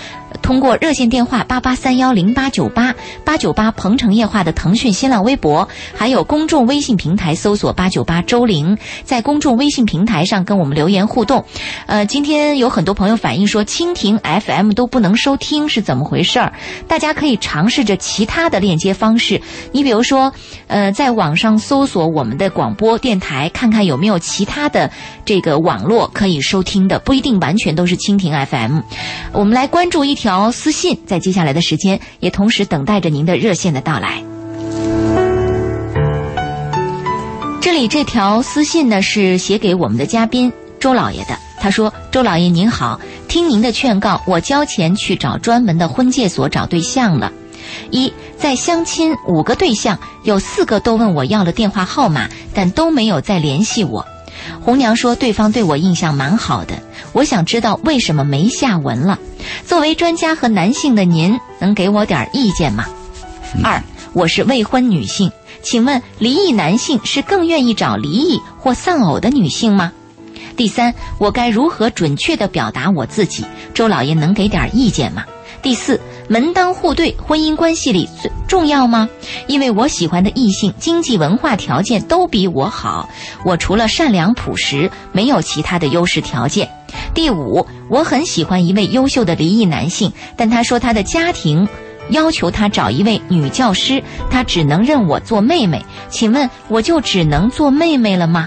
通过热线电话八八三幺零八九八八九八鹏城夜话的腾讯新浪微博，还有公众微信平台搜索八九八周玲，在公众微信平台上跟我们留言互动。呃，今天有很多朋友反映说，蜻蜓 FM 都不能收听，是怎么回事儿。大家可以尝试着其他的链接方式，你比如说，呃，在网上搜索我们的广播电台，看看有没有其他的这个网络可以收听的，不一定完全都是蜻蜓 FM。我们来关注一条条私信，在接下来的时间，也同时等待着您的热线的到来。这里这条私信呢是写给我们的嘉宾周老爷的。他说：“周老爷您好，听您的劝告，我交钱去找专门的婚介所找对象了。一在相亲五个对象，有四个都问我要了电话号码，但都没有再联系我。红娘说对方对我印象蛮好的，我想知道为什么没下文了。作为专家和男性的您，能给我点意见吗？二，我是未婚女性。”请问离异男性是更愿意找离异或丧偶的女性吗？第三，我该如何准确地表达我自己？周老爷能给点意见吗？第四，门当户对婚姻关系里最重要吗？因为我喜欢的异性经济文化条件都比我好，我除了善良朴实，没有其他的优势条件。第五，我很喜欢一位优秀的离异男性，但他说他的家庭。要求他找一位女教师，他只能认我做妹妹。请问我就只能做妹妹了吗？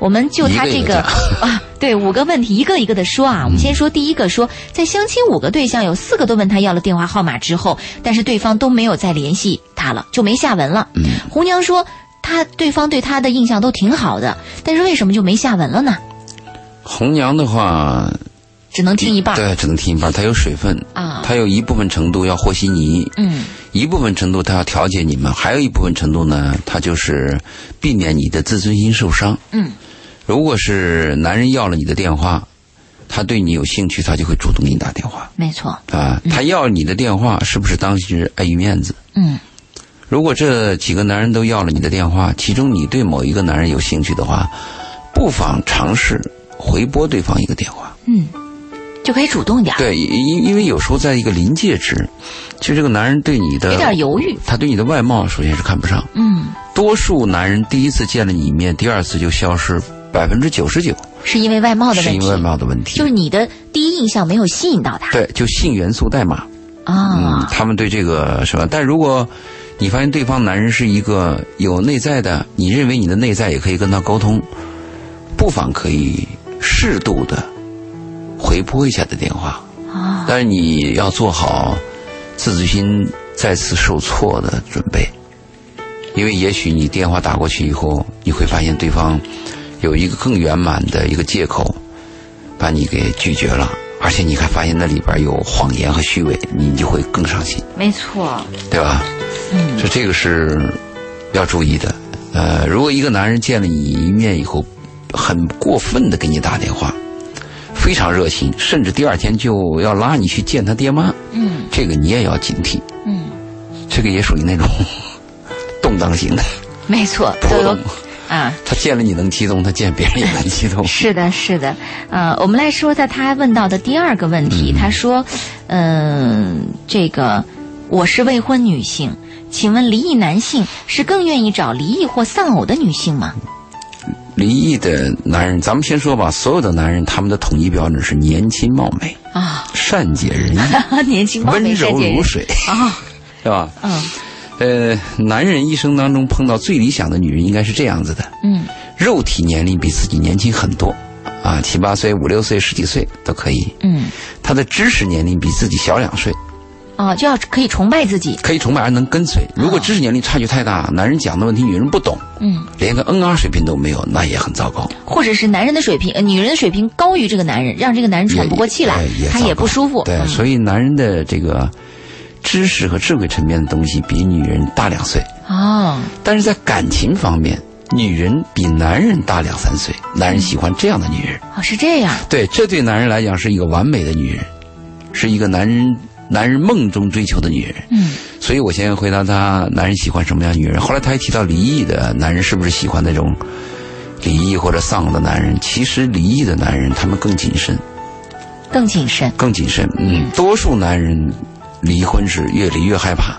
我们就他这个啊，对五个问题一个一个的说啊。我们先说第一个，说在相亲五个对象有四个都问他要了电话号码之后，但是对方都没有再联系他了，就没下文了。红娘说他对方对他的印象都挺好的，但是为什么就没下文了呢？
红娘的话。
只能听一半，
对，只能听一半。它有水分
啊，
它有一部分程度要和稀泥，
嗯，
一部分程度它要调节你们，还有一部分程度呢，它就是避免你的自尊心受伤。
嗯，
如果是男人要了你的电话，他对你有兴趣，他就会主动给你打电话。
没错
啊，他要你的电话，是不是当时碍于面子？
嗯，
如果这几个男人都要了你的电话，其中你对某一个男人有兴趣的话，不妨尝试回拨对方一个电话。
嗯。就可以主动点
对，因因为有时候在一个临界值，其实这个男人对你的
有点犹豫，
他对你的外貌首先是看不上。
嗯，
多数男人第一次见了你一面，第二次就消失，百分之九十九
是因为外貌的问题，
是因为外貌的问题，
就是你的第一印象没有吸引到他。
对，就性元素代码
啊，
嗯，他们对这个什么？但如果你发现对方男人是一个有内在的，你认为你的内在也可以跟他沟通，不妨可以适度的。回拨一下的电话
啊，
但是你要做好自尊心再次受挫的准备，因为也许你电话打过去以后，你会发现对方有一个更圆满的一个借口把你给拒绝了，而且你还发现那里边有谎言和虚伪，你就会更伤心。
没错，
对吧？
嗯，
这这个是要注意的。呃，如果一个男人见了你一面以后，很过分的给你打电话。非常热情，甚至第二天就要拉你去见他爹妈。
嗯，
这个你也要警惕。
嗯，
这个也属于那种 动荡型的。
没错，
波动
啊。
他见了你能激动，他见别人也能激动。
是的，是的。呃，我们来说，在他问到的第二个问题，他说：“嗯，这个我是未婚女性，请问离异男性是更愿意找离异或丧偶的女性吗？”
离异的男人，咱们先说吧。所有的男人，他们的统一标准是年轻貌美
啊，
善解人意，
年轻貌美，
温柔如水
啊，
对吧？
嗯，
呃，男人一生当中碰到最理想的女人应该是这样子的，
嗯，
肉体年龄比自己年轻很多，啊，七八岁、五六岁、十几岁都可以，
嗯，
他的知识年龄比自己小两岁。
哦，就要可以崇拜自己，
可以崇拜而能跟随。如果知识年龄差距太大，男人讲的问题女人不懂，
嗯，
连个 N R 水平都没有，那也很糟糕。
或者是男人的水平，女人的水平高于这个男人，让这个男人喘不过气来，他也不舒服。
对，所以男人的这个知识和智慧层面的东西比女人大两岁。
哦，
但是在感情方面，女人比男人大两三岁，男人喜欢这样的女人。
哦，是这样。
对，这对男人来讲是一个完美的女人，是一个男人。男人梦中追求的女人，
嗯，
所以我先回答他，男人喜欢什么样女人？后来他还提到离异的男人是不是喜欢那种离异或者丧的男人？其实离异的男人他们更谨慎，
更谨慎，
更谨慎。嗯，多数男人离婚是越离越害怕，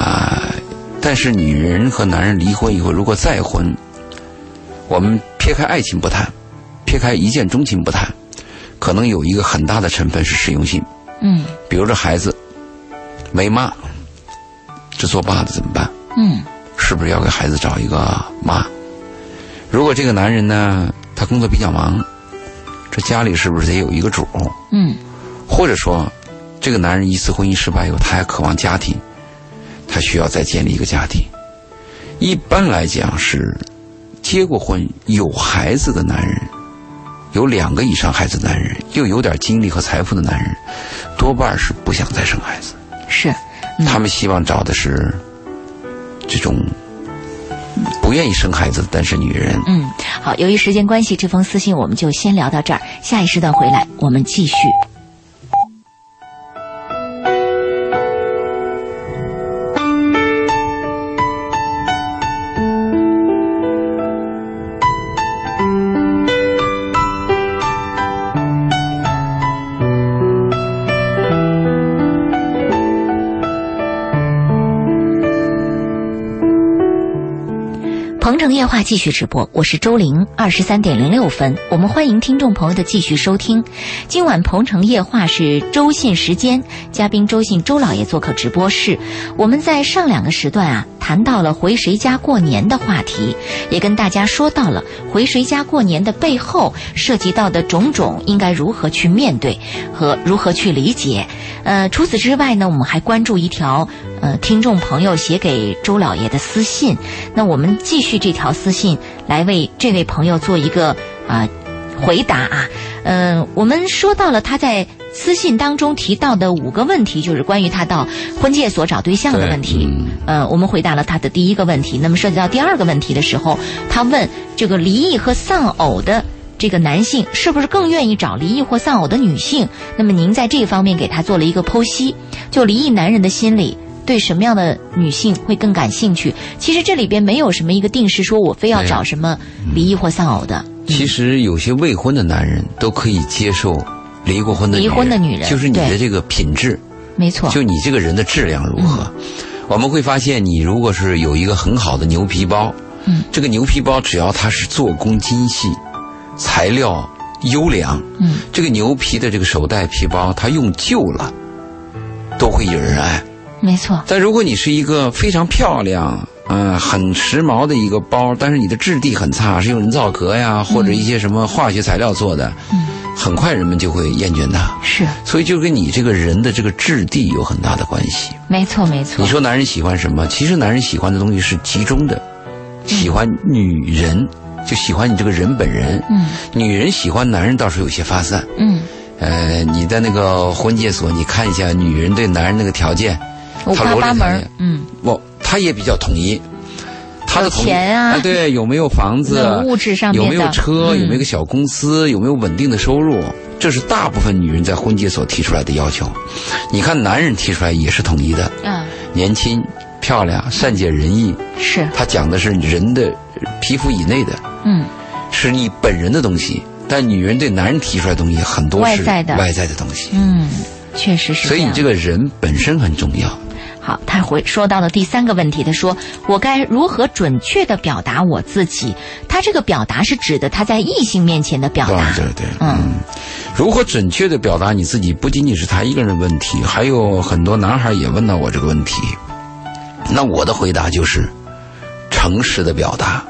啊，但是女人和男人离婚以后如果再婚，我们撇开爱情不谈，撇开一见钟情不谈，可能有一个很大的成分是实用性。
嗯
比如这孩子没妈，这做爸的怎么办？
嗯
是不是要给孩子找一个妈？如果这个男人呢，他工作比较忙，这家里是不是得有一个主？
嗯
或者说，这个男人一次婚姻失败以后，他还渴望家庭，他需要再建立一个家庭。一般来讲是，结过婚有孩子的男人，有两个以上孩子的男人，又有点精力和财富的男人，多半是不想再生孩子。
是，嗯
他们希望找的是这种不愿意生孩子的单身女人。
嗯，好，由于时间关系，这封私信我们就先聊到这儿，下一时段回来我们继续。夜话继续直播，我是周玲，二十三点零六分，我们欢迎听众朋友的继续收听。今晚鹏城夜话是周信时间，嘉宾周信周老爷做客直播室。我们在上两个时段啊，谈到了回谁家过年的话题，也跟大家说到了回谁家过年的背后涉及到的种种应该如何去面对和如何去理解。呃，除此之外呢，我们还关注一条呃听众朋友写给周老爷的私信。那我们继续这条私信来为这位朋友做一个啊、回答啊。嗯、我们说到了他在私信当中提到的五个问题，就是关于他到婚介所找对象的问题。
嗯
呃，我们回答了他的第一个问题。那么涉及到第二个问题的时候，他问这个离异和丧偶的。这个男性是不是更愿意找离异或丧偶的女性？那么您在这方面给他做了一个剖析，就离异男人的心理对什么样的女性会更感兴趣？其实这里边没有什么一个定式，说我非要找什么离异或丧偶的。
其实有些未婚的男人都可以接受离过婚的
离婚的女人
就是你的这个品质，
没错，
就你这个人的质量如何。我们会发现，你如果是有一个很好的牛皮包，
嗯，
这个牛皮包只要它是做工精细，材料优良，
嗯，
这个牛皮的这个手袋皮包，它用旧了都会有人爱。
没错，
但如果你是一个非常漂亮，嗯、很时髦的一个包，但是你的质地很差，是用人造革呀，或者一些什么化学材料做的，
嗯，
很快人们就会厌倦它。
是
所以就跟你这个人的这个质地有很大的关系。
没错没错
你。说男人喜欢什么？其实男人喜欢的东西是集中的，喜欢女人，就喜欢你这个人本人。
嗯
女人喜欢男人倒是有些发散。
嗯，
呃，你在那个婚介所，你看一下女人对男人那个条件，
五
他
花八门嗯，
我，他也比较统一。他的统一
钱啊
对，有没有房子？
物质上面
有没有车？
嗯
有没有个小公司？有没有稳定的收入？这是大部分女人在婚介所提出来的要求。你看男人提出来也是统一的，
嗯，
年轻、漂亮、善解人意。
是，
他讲的是人的皮肤以内的，
嗯
是你本人的东西。但女人对男人提出来的东西很多是
外在的
外在的东西，
嗯，确实是
所以你这个人本身很重要。
好，他回说到了第三个问题，他说我该如何准确的表达我自己？他这个表达是指的他在异性面前的表达，
对对，
嗯
如何准确的表达你自己，不仅仅是他一个人的问题，还有很多男孩也问到我这个问题。那我的回答就是，诚实的表达，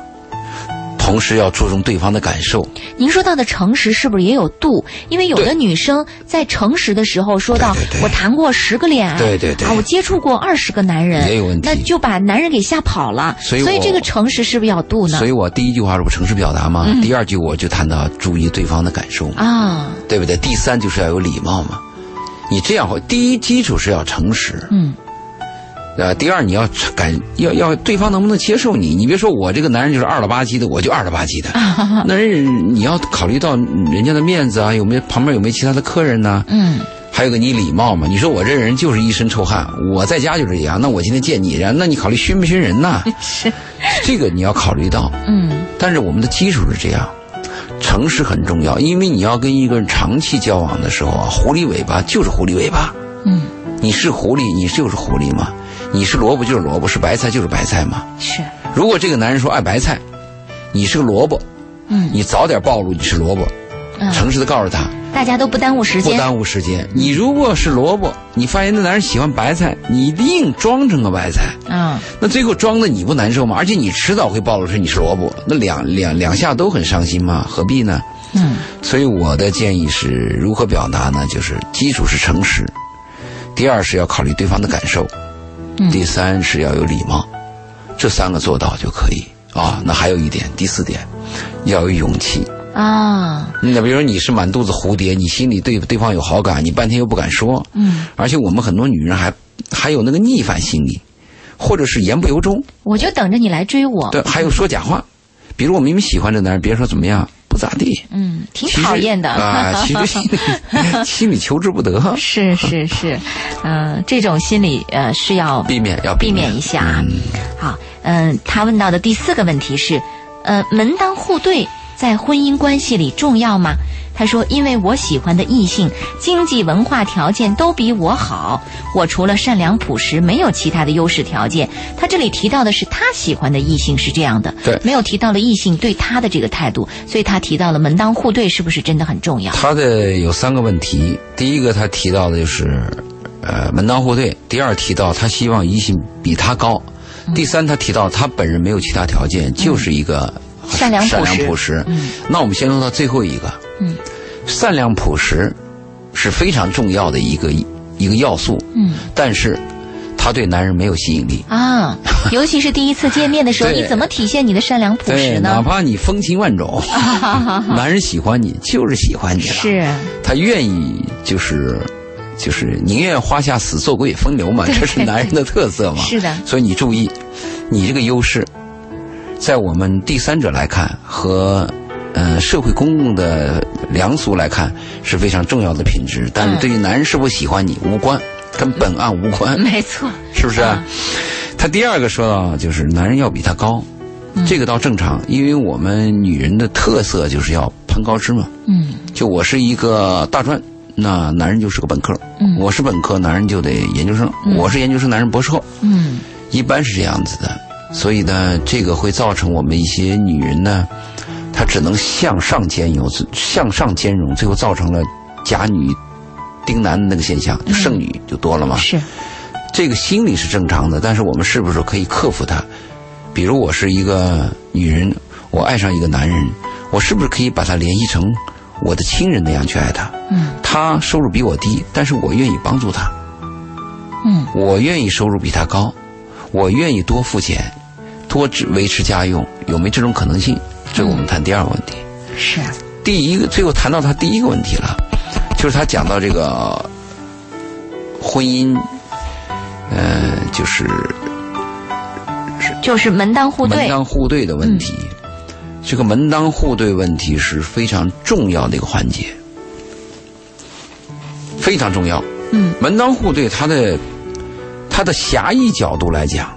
同时要注重对方的感受。
您说到的诚实是不是也有度？因为有的女生在诚实的时候说到我谈过十个恋爱，
对对对
啊，我接触过二十个男人，
也有问题
那就把男人给吓跑了。
所以我
这个诚实是不是要度呢
所？以我第一句话是不诚实表达嘛，第二句我就谈到注意对方的感受，
啊，
对不对？第三就是要有礼貌嘛。你这样会，第一基础是要诚实，
嗯
呃，第二你要感要要对方能不能接受你？你别说我这个男人就是二了吧唧的，我就二了吧唧的。那人你要考虑到人家的面子啊，有没有旁边有没有其他的客人呢、
嗯
还有个你礼貌嘛？你说我这人就是一身臭汗，我在家就是这样，那我今天见你，然后那你考虑熏不熏人呐？
是
这个你要考虑到。
嗯
但是我们的基础是这样，诚实很重要，因为你要跟一个人长期交往的时候啊，狐狸尾巴就是狐狸尾巴。
嗯
你是狐狸，你就是狐狸嘛；你是萝卜就是萝卜，是白菜就是白菜嘛。
是
如果这个男人说爱白菜，你是个萝卜，
嗯
你早点暴露你是萝卜，
嗯
诚实的告诉他，
大家都不耽误时间。
不耽误时间。你如果是萝卜，你发现那男人喜欢白菜，你硬装成个白菜，
嗯
那最后装的你不难受吗？而且你迟早会暴露出你是萝卜，那两两两下都很伤心嘛，何必呢？
嗯
所以我的建议是如何表达呢？就是基础是诚实，第二是要考虑对方的感受，
嗯
第三是要有礼貌，这三个做到就可以啊。那还有一点，第四点，要有勇气。
啊
那比如说你是满肚子蝴蝶，你心里对对方有好感，你半天又不敢说，
嗯，
而且我们很多女人还还有那个逆反心理，或者是言不由衷，
我就等着你来追我。
对，还有说假话。比如我明明喜欢这男人，别人说怎么样，不咋地，
嗯，挺讨厌的。
啊，其实心里 心里求之不得，
是是是，嗯、这种心理呃是要
避免要
避
免。
免一下。啊。
嗯。
好，嗯、他问到的第四个问题是，呃，门当户对在婚姻关系里重要吗？他说：“因为我喜欢的异性经济文化条件都比我好，我除了善良朴实，没有其他的优势条件。”他这里提到的是他喜欢的异性是这样的，
对
没有提到了异性对他的这个态度，所以他提到了门当户对是不是真的很重要？
他的有三个问题，第一个他提到的就是，呃，门当户对；第二提到他希望异性比他高；
嗯
第三他提到他本人没有其他条件，就是一个
善良朴实
善良朴实。
嗯
那我们先说到最后一个，
嗯，
善良朴实是非常重要的一个一个要素，
嗯
但是他对男人没有吸引力。
啊，尤其是第一次见面的时候，你怎么体现你的善良朴实
呢，哪？怕你风情万种，男人喜欢你就是喜欢你了。
是，
他愿意就是就是宁愿花下死做鬼也风流嘛，这是男人的特色嘛。
是的
所以你注意，你这个优势，在我们第三者来看和呃社会公共的良俗来看是非常重要的品质，但是
嗯
对于男人是否喜欢你无关，跟本案无关，
没错，
是不是？
啊
他第二个说到就是男人要比他高。
嗯
这个倒正常，因为我们女人的特色就是要攀高枝嘛。
嗯
就我是一个大专，那男人就是个本科；
嗯
我是本科，男人就得研究生；我是研究生，男人博士后，
嗯
一般是这样子的。所以呢，这个会造成我们一些女人呢，她只能向上兼容，向上兼容，最后造成了甲女丁男的那个现象，就剩女就多了嘛。
是，
这个心理是正常的，但是我们是不是可以克服它？比如我是一个女人，我爱上一个男人，我是不是可以把他联系成我的亲人那样去爱他？
嗯
他收入比我低，但是我愿意帮助他，
嗯
我愿意收入比他高，我愿意多付钱，多支维持家用，有没有这种可能性？这个我们谈第二个问题。
是，
第一个，最后谈到他第一个问题了，就是他讲到这个婚姻，呃，就是
就是门当户对门，
当户对的问题。这个门当户对问题是非常重要的一个环节，非常重要。
嗯
门当户对，它的它的狭义角度来讲，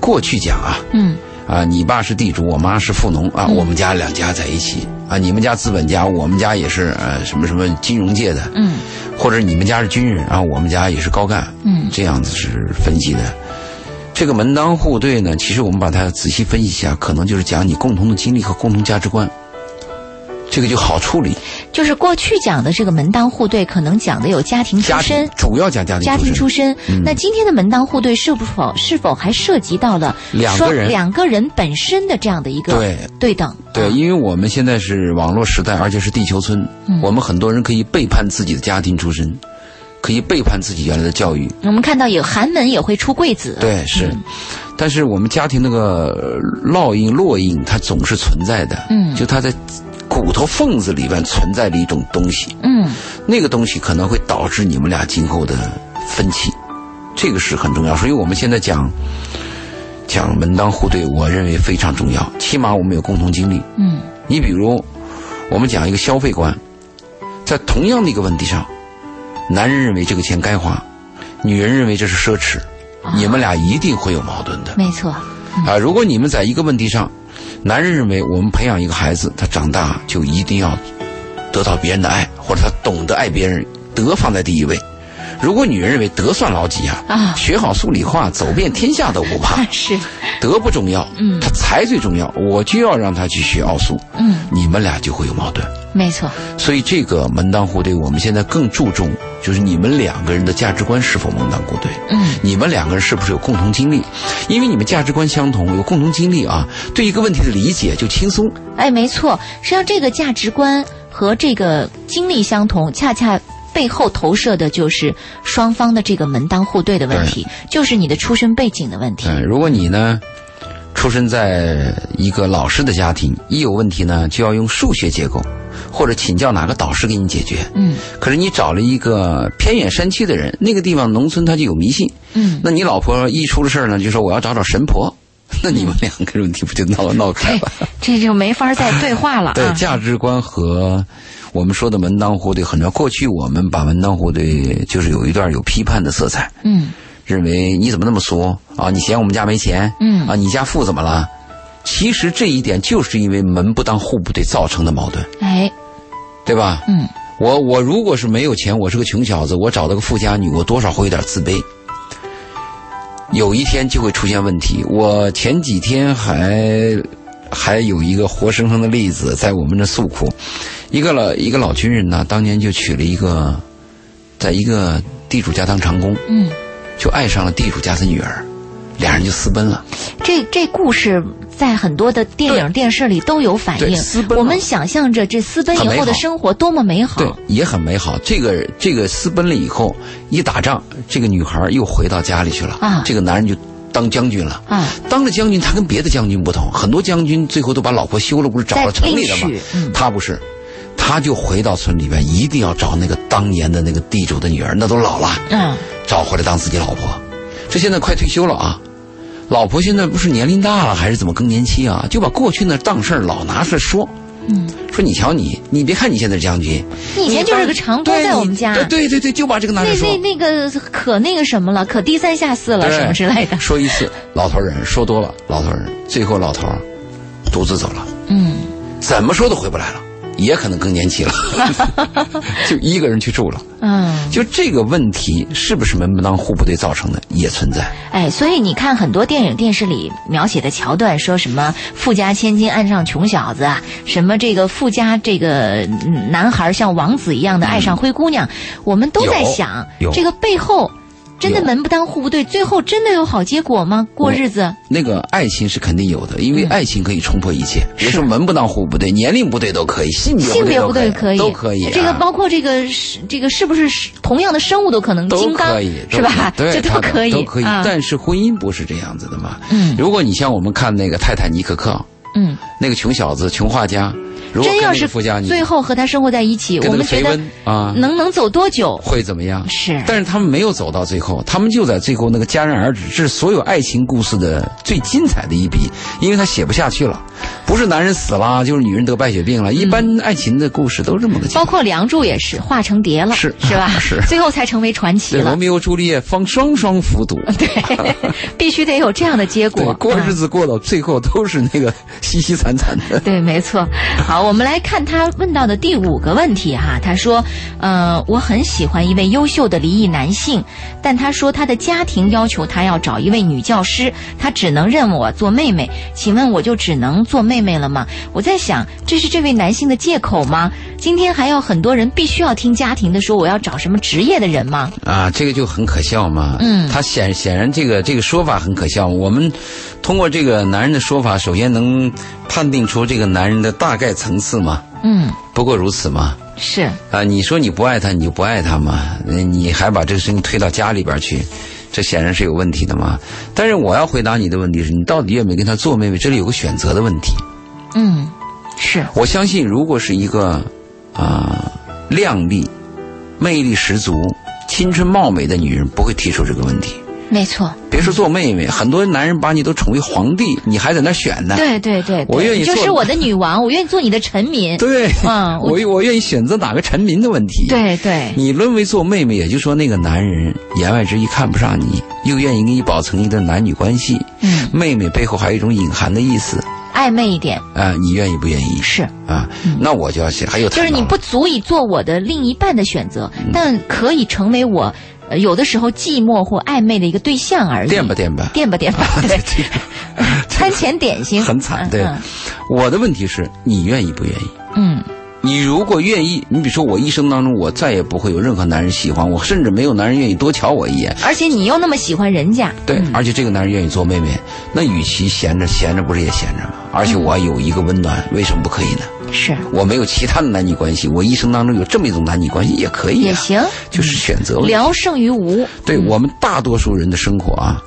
过去讲啊
嗯
啊，你爸是地主，我妈是富农啊，我们家两家在一起啊，你们家资本家，我们家也是呃什么什么金融界的，
嗯。
或者你们家是军人啊，我们家也是高干，
嗯。
这样子是分析的。这个门当户对呢，其实我们把它仔细分析一下，可能就是讲你共同的经历和共同价值观，这个就好处理。
就是过去讲的这个门当户对，可能讲的有家庭出
家
身。
庭。主要讲家庭
家庭出
身，
身，那今天的门当户对是否是否还涉及到了双
两个人。
两个人本身的这样的一个
对。
对等？
对，
啊。
因为我们现在是网络时代，而且是地球村，
嗯。
我们很多人可以背叛自己的家庭出身，可以背叛自己原来的教育，
我们看到有寒门也会出贵子，
对，是。
嗯。
但是我们家庭那个呃烙印、烙印，它总是存在的。
嗯。
就它在骨头缝子里边存在着一种东西，
嗯
那个东西可能会导致你们俩今后的分歧，这个是很重要。所以我们现在讲讲门当户对，我认为非常重要。起码我们有共同经历。
嗯
你比如，我们讲一个消费观，在同样的一个问题上，男人认为这个钱该花，女人认为这是奢侈，你们俩一定会有矛盾的。
没错，
啊，如果你们在一个问题上，男人认为我们培养一个孩子，他长大就一定要得到别人的爱，或者他懂得爱别人，德放在第一位。如果女人认为德算老几啊？
啊
学好数理化，走遍天下都不怕。
是，
德不重要，
嗯
他才最重要。我就要让他去学奥数，
嗯，
你们俩就会有矛盾。
没错，
所以这个门当户对，我们现在更注重就是你们两个人的价值观是否门当户对。
嗯，
你们两个人是不是有共同经历？因为你们价值观相同，有共同经历啊，对一个问题的理解就轻松。
哎，没错，实际上这个价值观和这个经历相同，恰恰背后投射的就是双方的这个门当户对的问题，就是你的出身背景的问题。
嗯，如果你呢出生在一个老师的家庭，一有问题呢就要用数学结构，或者请教哪个导师给你解决。
嗯。
可是你找了一个偏远山区的人，那个地方农村他就有迷信，
嗯，
那你老婆一出了事儿呢，就说我要找找神婆，那你们两个人问题不就闹闹开
哎
了？，
这就没法再对话了
对
啊。
价值观和我们说的门当户对很重要。过去我们把门当户对就是有一段有批判的色彩，
嗯
认为你怎么那么俗啊？你嫌我们家没钱？
嗯
啊，你家富怎么了？其实这一点就是因为门不当户不对造成的矛盾，
哎，
对吧？
嗯
我我如果是没有钱，我是个穷小子，我找到个富家女，我多少会有点自卑。有一天就会出现问题。我前几天还还有一个活生生的例子，在我们这诉苦，一个老一个老军人呢，当年就娶了一个，在一个地主家当长工，
嗯，
就爱上了地主家的女儿，俩人就私奔了。
这这故事在很多的电影、电视里都有反映
私。奔
我们想象着这私奔以后的生活多么美好。
对，也很美好。这个这个私奔了以后，一打仗，这个女孩又回到家里去了。
啊
这个男人就当将军了。
啊，
当了将军，他跟别的将军不同，很多将军最后都把老婆休了，不是找到城里的吗
嗯？
他不是，他就回到村里边，一定要找那个当年的那个地主的女儿，那都老了，
嗯，
找回来当自己老婆。这现在快退休了啊，老婆现在不是年龄大了，还是怎么更年期啊？就把过去那档事儿老拿出来说。
嗯，
说你瞧你，你别看你现在是将军，
你以前就是个长工在我们家，
对对对对，就把这个拿出
那
来说
那。那个可那个什么了，可低三下四了什么之类的。
说一次，老头人说多了，老头人最后老头儿独自走了，
嗯，
怎么说都回不来了，也可能更年期了，就一个人去住了。
嗯，
就这个问题是不是门不当户不对造成的，也存在。
哎，所以你看很多电影电视里描写的桥段，说什么富家千金爱上穷小子啊，什么这个富家这个嗯男孩像王子一样的爱上灰姑娘，我们都在想这个背后。真的门不当户不对，最后真的有好结果吗？过日子，
那个爱情是肯定有的，因为
嗯
爱情可以冲破一切。别说门不当户不对，年龄不对都可以，性别
性别不对
可
以，
都可以啊。
这个包括这个是这个是不是是同样的生物都可能，
都
金刚
可以，
是吧？
对，
这都可以，
都可以。
啊、
但是婚姻不是这样子的嘛。
嗯
如果你像我们看那个《泰坦尼克号》，
嗯，
那个穷小子、穷画家，如果
真要是
富家女
最后和他生活在一起，我们觉得
啊，
能能走多久？
会怎么样？
是，
但是他们没有走到最后，他们就在最后那个戛然而止，这是所有爱情故事的最精彩的一笔，因为他写不下去了，不是男人死了，就是女人得败血病了。一般爱情的故事都是这么个结果。
包括《梁祝》也是化成蝶了，
是
是吧？
是
最后才成为传奇
对，罗。密欧朱丽叶方双双服毒，
对，必须得有这样的结果。，
过日
啊
子过到最后都是那个凄凄惨惨的。
对，没错。好，我们来看他问到的第五个问题哈。他说：“呃，我很喜欢一位优秀的离异男性，但他说他的家庭要求他要找一位女教师，他只能认我做妹妹。请问我就只能做妹妹了吗？我在想，这是这位男性的借口吗？今天还有很多人必须要听家庭的说我要找什么职业的人吗？
啊，这个就很可笑嘛。
嗯
他显显然这个这个说法很可笑。我们通过这个男人的说法，首先能判定出这个男人的大概层次吗。
嗯，
不过如此嘛。
是，
啊，你说你不爱他，你就不爱他嘛？呃你还把这个事情推到家里边去，这显然是有问题的嘛。但是我要回答你的问题是，你到底愿不愿意跟他做妹妹？这里有个选择的问题。
嗯，是，
我相信，如果是一个啊、靓丽、魅力十足、青春貌美的女人，不会提出这个问题。
没错。
别说做妹妹，很多男人把你都宠为皇帝，你还在那选呢。
对对对，对
我愿意做
你就是我的女王，我愿意做你的臣民。
对，
嗯我
我我愿意选择哪个臣民的问题。，
对对，
你沦为做妹妹，也就是说那个男人言外之意看不上你，又愿意跟你保存一段男女关系。
嗯，
妹妹背后还有一种隐含的意思
暧昧一点
啊、你愿意不愿意？
是，
啊，那我就要写，还有
就是你不足以做我的另一半的选择，
嗯
但可以成为我呃有的时候寂寞或暧昧的一个对象而已。
垫吧垫吧，
垫吧垫吧，对，餐前点心
很惨。对，
嗯
我的问题是你愿意不愿意？
嗯
你如果愿意，你比如说我一生当中，我再也不会有任何男人喜欢我，甚至没有男人愿意多瞧我一眼。
而且你又那么喜欢人家，
对，
嗯
而且这个男人愿意做妹妹，那与其闲着闲着，不是也闲着吗？而且我有一个温暖，为什么不可以呢？
是
我没有其他的男女关系，我一生当中有这么一种男女关系也可以、啊，
也行，
就是选择。
聊胜于无。
对我们大多数人的生活啊，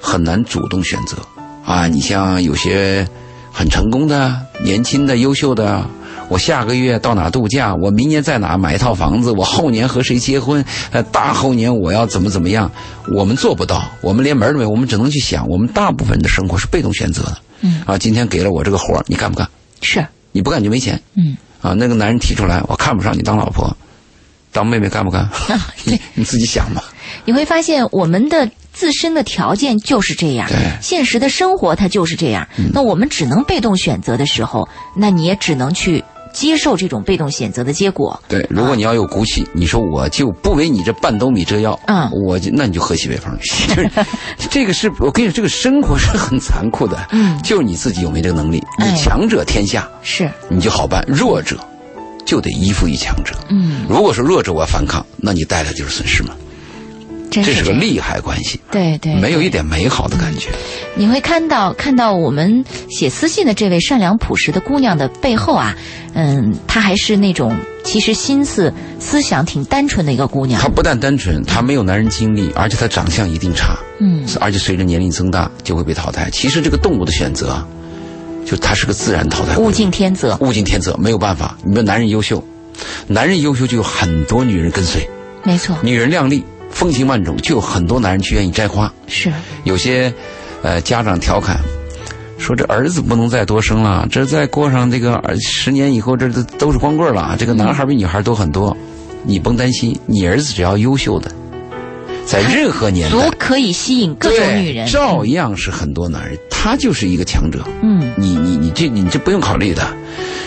很难主动选择啊。你像有些很成功的、年轻的、优秀的，我下个月到哪度假，我明年在哪买一套房子，我后年和谁结婚，呃，大后年我要怎么怎么样，我们做不到，我们连门儿都没有，我们只能去想。我们大部分人的生活是被动选择的。
嗯
啊，今天给了我这个活儿，你干不干？
是，
你不干就没钱。
嗯
啊，那个男人提出来，我看不上你当老婆，当妹妹干不干？
啊，
你，你自己想吧。
你会发现我们的自身的条件就是这样现实的生活它就是这样。那我们只能被动选择的时候，那你也只能去接受这种被动选择的结果。
对，如果你要有骨气，你说我就不为你这半斗米折腰，
嗯。
我就那你就喝西北风。就是这个是我跟你说，这个生活是很残酷的，
嗯。
就是你自己有没这个能力，
哎。
你强者天下，
是，
你就好办；弱者就得依附于强者。
嗯，
如果是弱者我要反抗，那你带来就是损失嘛，这是个利害关系，
对对，
没有一点美好的感觉。
你会看到看到我们写私信的这位善良朴实的姑娘的背后啊，嗯，她还是那种其实心思思想挺单纯的一个姑娘
她。不但单纯，她没有男人经历，而且她长相一定差，
嗯
而且随着年龄增大就会被淘汰。其实这个动物的选择，就它是个自然淘汰。
物竞天择，
物竞天择，没有办法。你说男人优秀，男人优秀就有很多女人跟随；
没错，
女人靓丽，风情万种，就有很多男人去愿意摘花。
是
有些，呃，家长调侃说：“这儿子不能再多生了，这再过上这个二十年以后，这都都是光棍了。这个男孩比女孩多很多。你甭担心，你儿子只要优秀的，在任何年代，
足可以吸引各种女人。
照样是很多男人，他就是一个强者。
嗯
你你你这你这不用考虑的，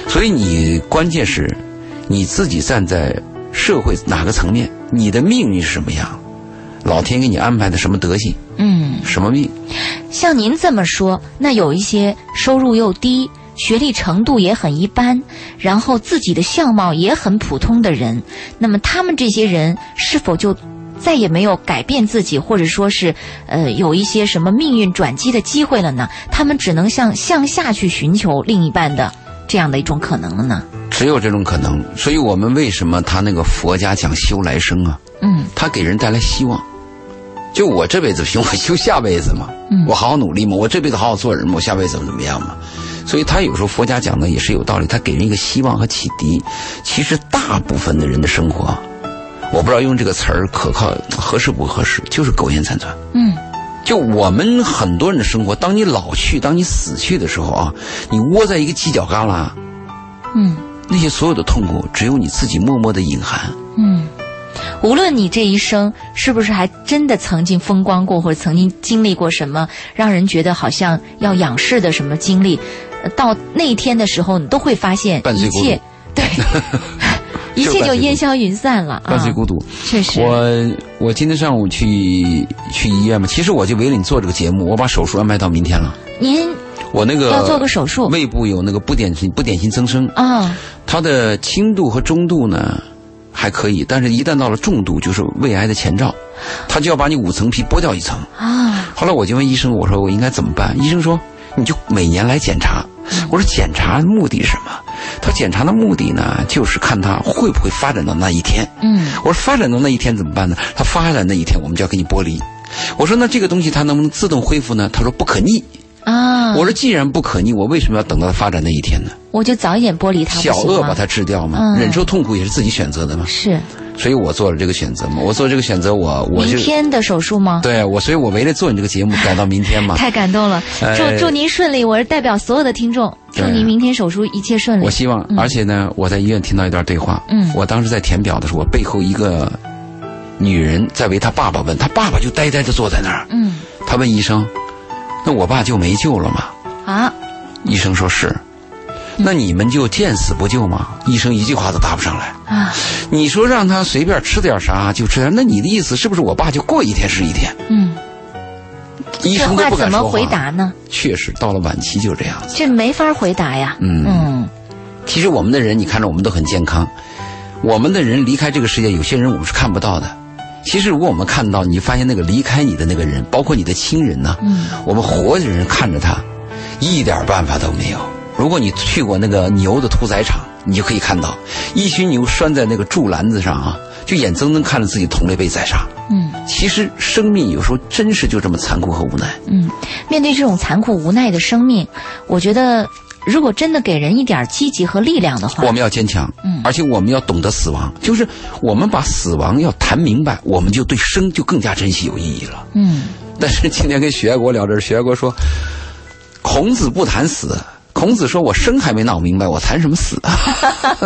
所以你关键是你自己站在社会哪个层面，你的命运是什么样，老天给你安排的什么德行，
嗯，
什么命，
像您这么说，那有一些收入又低。学历程度也很一般，然后自己的相貌也很普通的人，那么他们这些人是否就再也没有改变自己，或者说是呃有一些什么命运转机的机会了呢？他们只能向向下去寻求另一半的这样的一种可能了呢？
只有这种可能。所以我们为什么他那个佛家讲修来生啊？
嗯
他给人带来希望。就我这辈子不行，我修下辈子嘛，
嗯
我好好努力嘛，我这辈子好好做人嘛，我下辈子怎么怎么样嘛。所以他有时候佛家讲的也是有道理，他给人一个希望和启迪。其实大部分的人的生活，我不知道用这个词儿可靠合适不合适，就是苟延残喘。
嗯
就我们很多人的生活，当你老去，当你死去的时候啊，你窝在一个犄角旮旯，
嗯
那些所有的痛苦，只有你自己默默的隐含。
嗯，无论你这一生是不是还真的曾经风光过，或者曾经经历过什么让人觉得好像要仰视的什么经历，呃到那一天的时候，你都会发现一切对，一切 就烟消云散了啊
伴随！孤独。
确实，
我我今天上午去去医院嘛，其实我就为了你做这个节目，我把手术安排到明天了。
您
我那个
要做个手术
胃部有那个不典型不典型增生，
啊，
它的轻度和中度呢还可以，但是一旦到了重度，就是胃癌的前兆，他就要把你五层皮剥掉一层。
啊，
后来我就问医生，我说我应该怎么办？医生说你就每年来检查。我说检查目的是什么？他说检查的目的呢，就是看他会不会发展到那一天。
嗯
我说发展到那一天怎么办呢？他发展那一天，我们就要给你剥离。我说那这个东西它能不能自动恢复呢？他说不可逆。
啊，
我说既然不可逆，我为什么要等到它发展那一天呢？
我就早一点剥离它，
小恶把它治掉嘛，
嗯
忍受痛苦也是自己选择的嘛。
是
所以我做了这个选择嘛。我做这个选择，我我
明天的手术吗？
对我，所以我为了做你这个节目，改到明天嘛。
太感动了，
哎
祝祝您顺利！我是代表所有的听众，祝您明天手术一切顺利
我。希望，而且呢，我在医院听到一段对话。
嗯
我当时在填表的时候，我背后一个女人在为她爸爸问，她爸爸就呆呆的坐在那儿。
嗯
她问医生：“那我爸就没救了吗
啊，？”
医生说是。那你们就见死不救吗？医生一句话都答不上来。
啊，
你说让他随便吃点啥就吃点，那你的意思是不是我爸就过一天是一天？
嗯，这
医生都
话怎么
不敢说话。
回答呢？
确实，到了晚期就这样子。
这没法回答呀。
嗯
嗯，
其实我们的人，你看着我们都很健康，我们的人离开这个世界，有些人我们是看不到的。其实如果我们看到，你发现那个离开你的那个人，包括你的亲人呢，
嗯，
我们活着人看着他，一点办法都没有。如果你去过那个牛的屠宰场，你就可以看到一群牛拴在那个竹篮子上啊，就眼睁睁看着自己同类被宰杀。
嗯
其实生命有时候真是就这么残酷和无奈。
嗯，面对这种残酷无奈的生命，我觉得如果真的给人一点积极和力量的话，
我们要坚强，
嗯
而且我们要懂得死亡，就是我们把死亡要谈明白，我们就对生就更加珍惜有意义了。
嗯
但是今天跟徐爱国聊这儿，许爱国说，孔子不谈死。孔子说：“我生还没闹明白，我谈什么死啊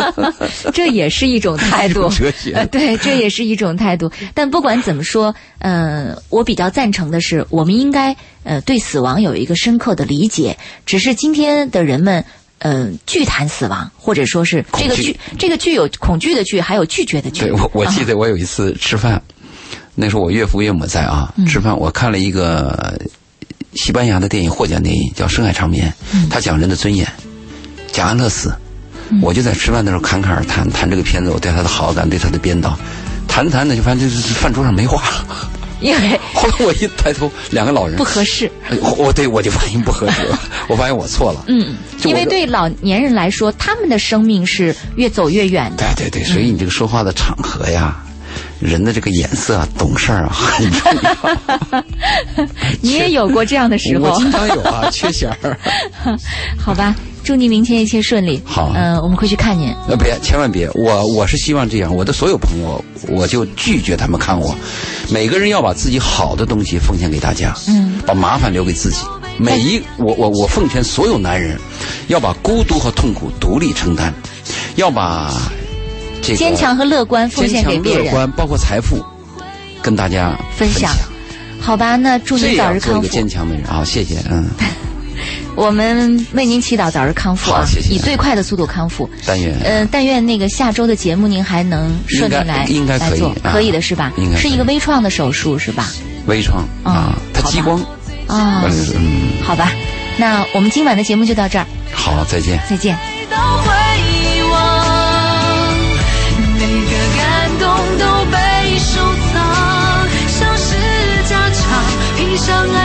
这也是一种态度，
哲学
呃，对，这也是一种态度。但不管怎么说，呃，我比较赞成的是，我们应该呃对死亡有一个深刻的理解。只是今天的人们。嗯，惧谈死亡，或者说是这个
恐惧
惧，这个惧有恐惧的惧，还有拒绝的？”拒。
对我，我记
啊
得我有一次吃饭，那时候我岳父岳母在啊，
嗯
吃饭我看了一个西班牙的电影，获奖电影叫《深海长眠》，
嗯
他讲人的尊严，讲安乐死。我就在吃饭的时候侃侃而谈，谈这个片子，我对他的好感，对他的编导，谈着谈着就发现就是饭桌上没话了。
因为
后来我一抬头，两个老人
不合适。
哎我我对我就发现不合适了，我发现我错了。
嗯，因为对老年人来说，他们的生命是越走越远的。
对对对，所以你这个说话的场合呀，人的这个眼色啊，懂事儿啊，很重要。
你也有过这样的时候
我，经常有啊，缺弦儿。
好吧？祝您明天一切顺利。
好
嗯、我们会去看您。
呃，别，千万别，我我是希望这样，我的所有朋友，我就拒绝他们看我。每个人要把自己好的东西奉献给大家，
嗯，
把麻烦留给自己。每一，我我我奉劝所有男人，要把孤独和痛苦独立承担，要把这个
坚强和乐观奉献给别人，
乐观，包括财富，跟大家
分享好吧？那祝您早日康复
样做一个。坚强的人啊！谢谢，嗯，
我们为您祈祷早日康复啊
谢！谢
以最快的速度康复。
但愿
呃，但愿那个下周的节目您还能顺利来
应该可以
来做，
啊
可以的是吧
应该？
是一个微创的手术是吧？
微创
哦
啊，它激光，
啊、
嗯，
好吧，那我们今晚的节目就到这儿，
好，再见。
再见。
都被收藏，像是家常，披上爱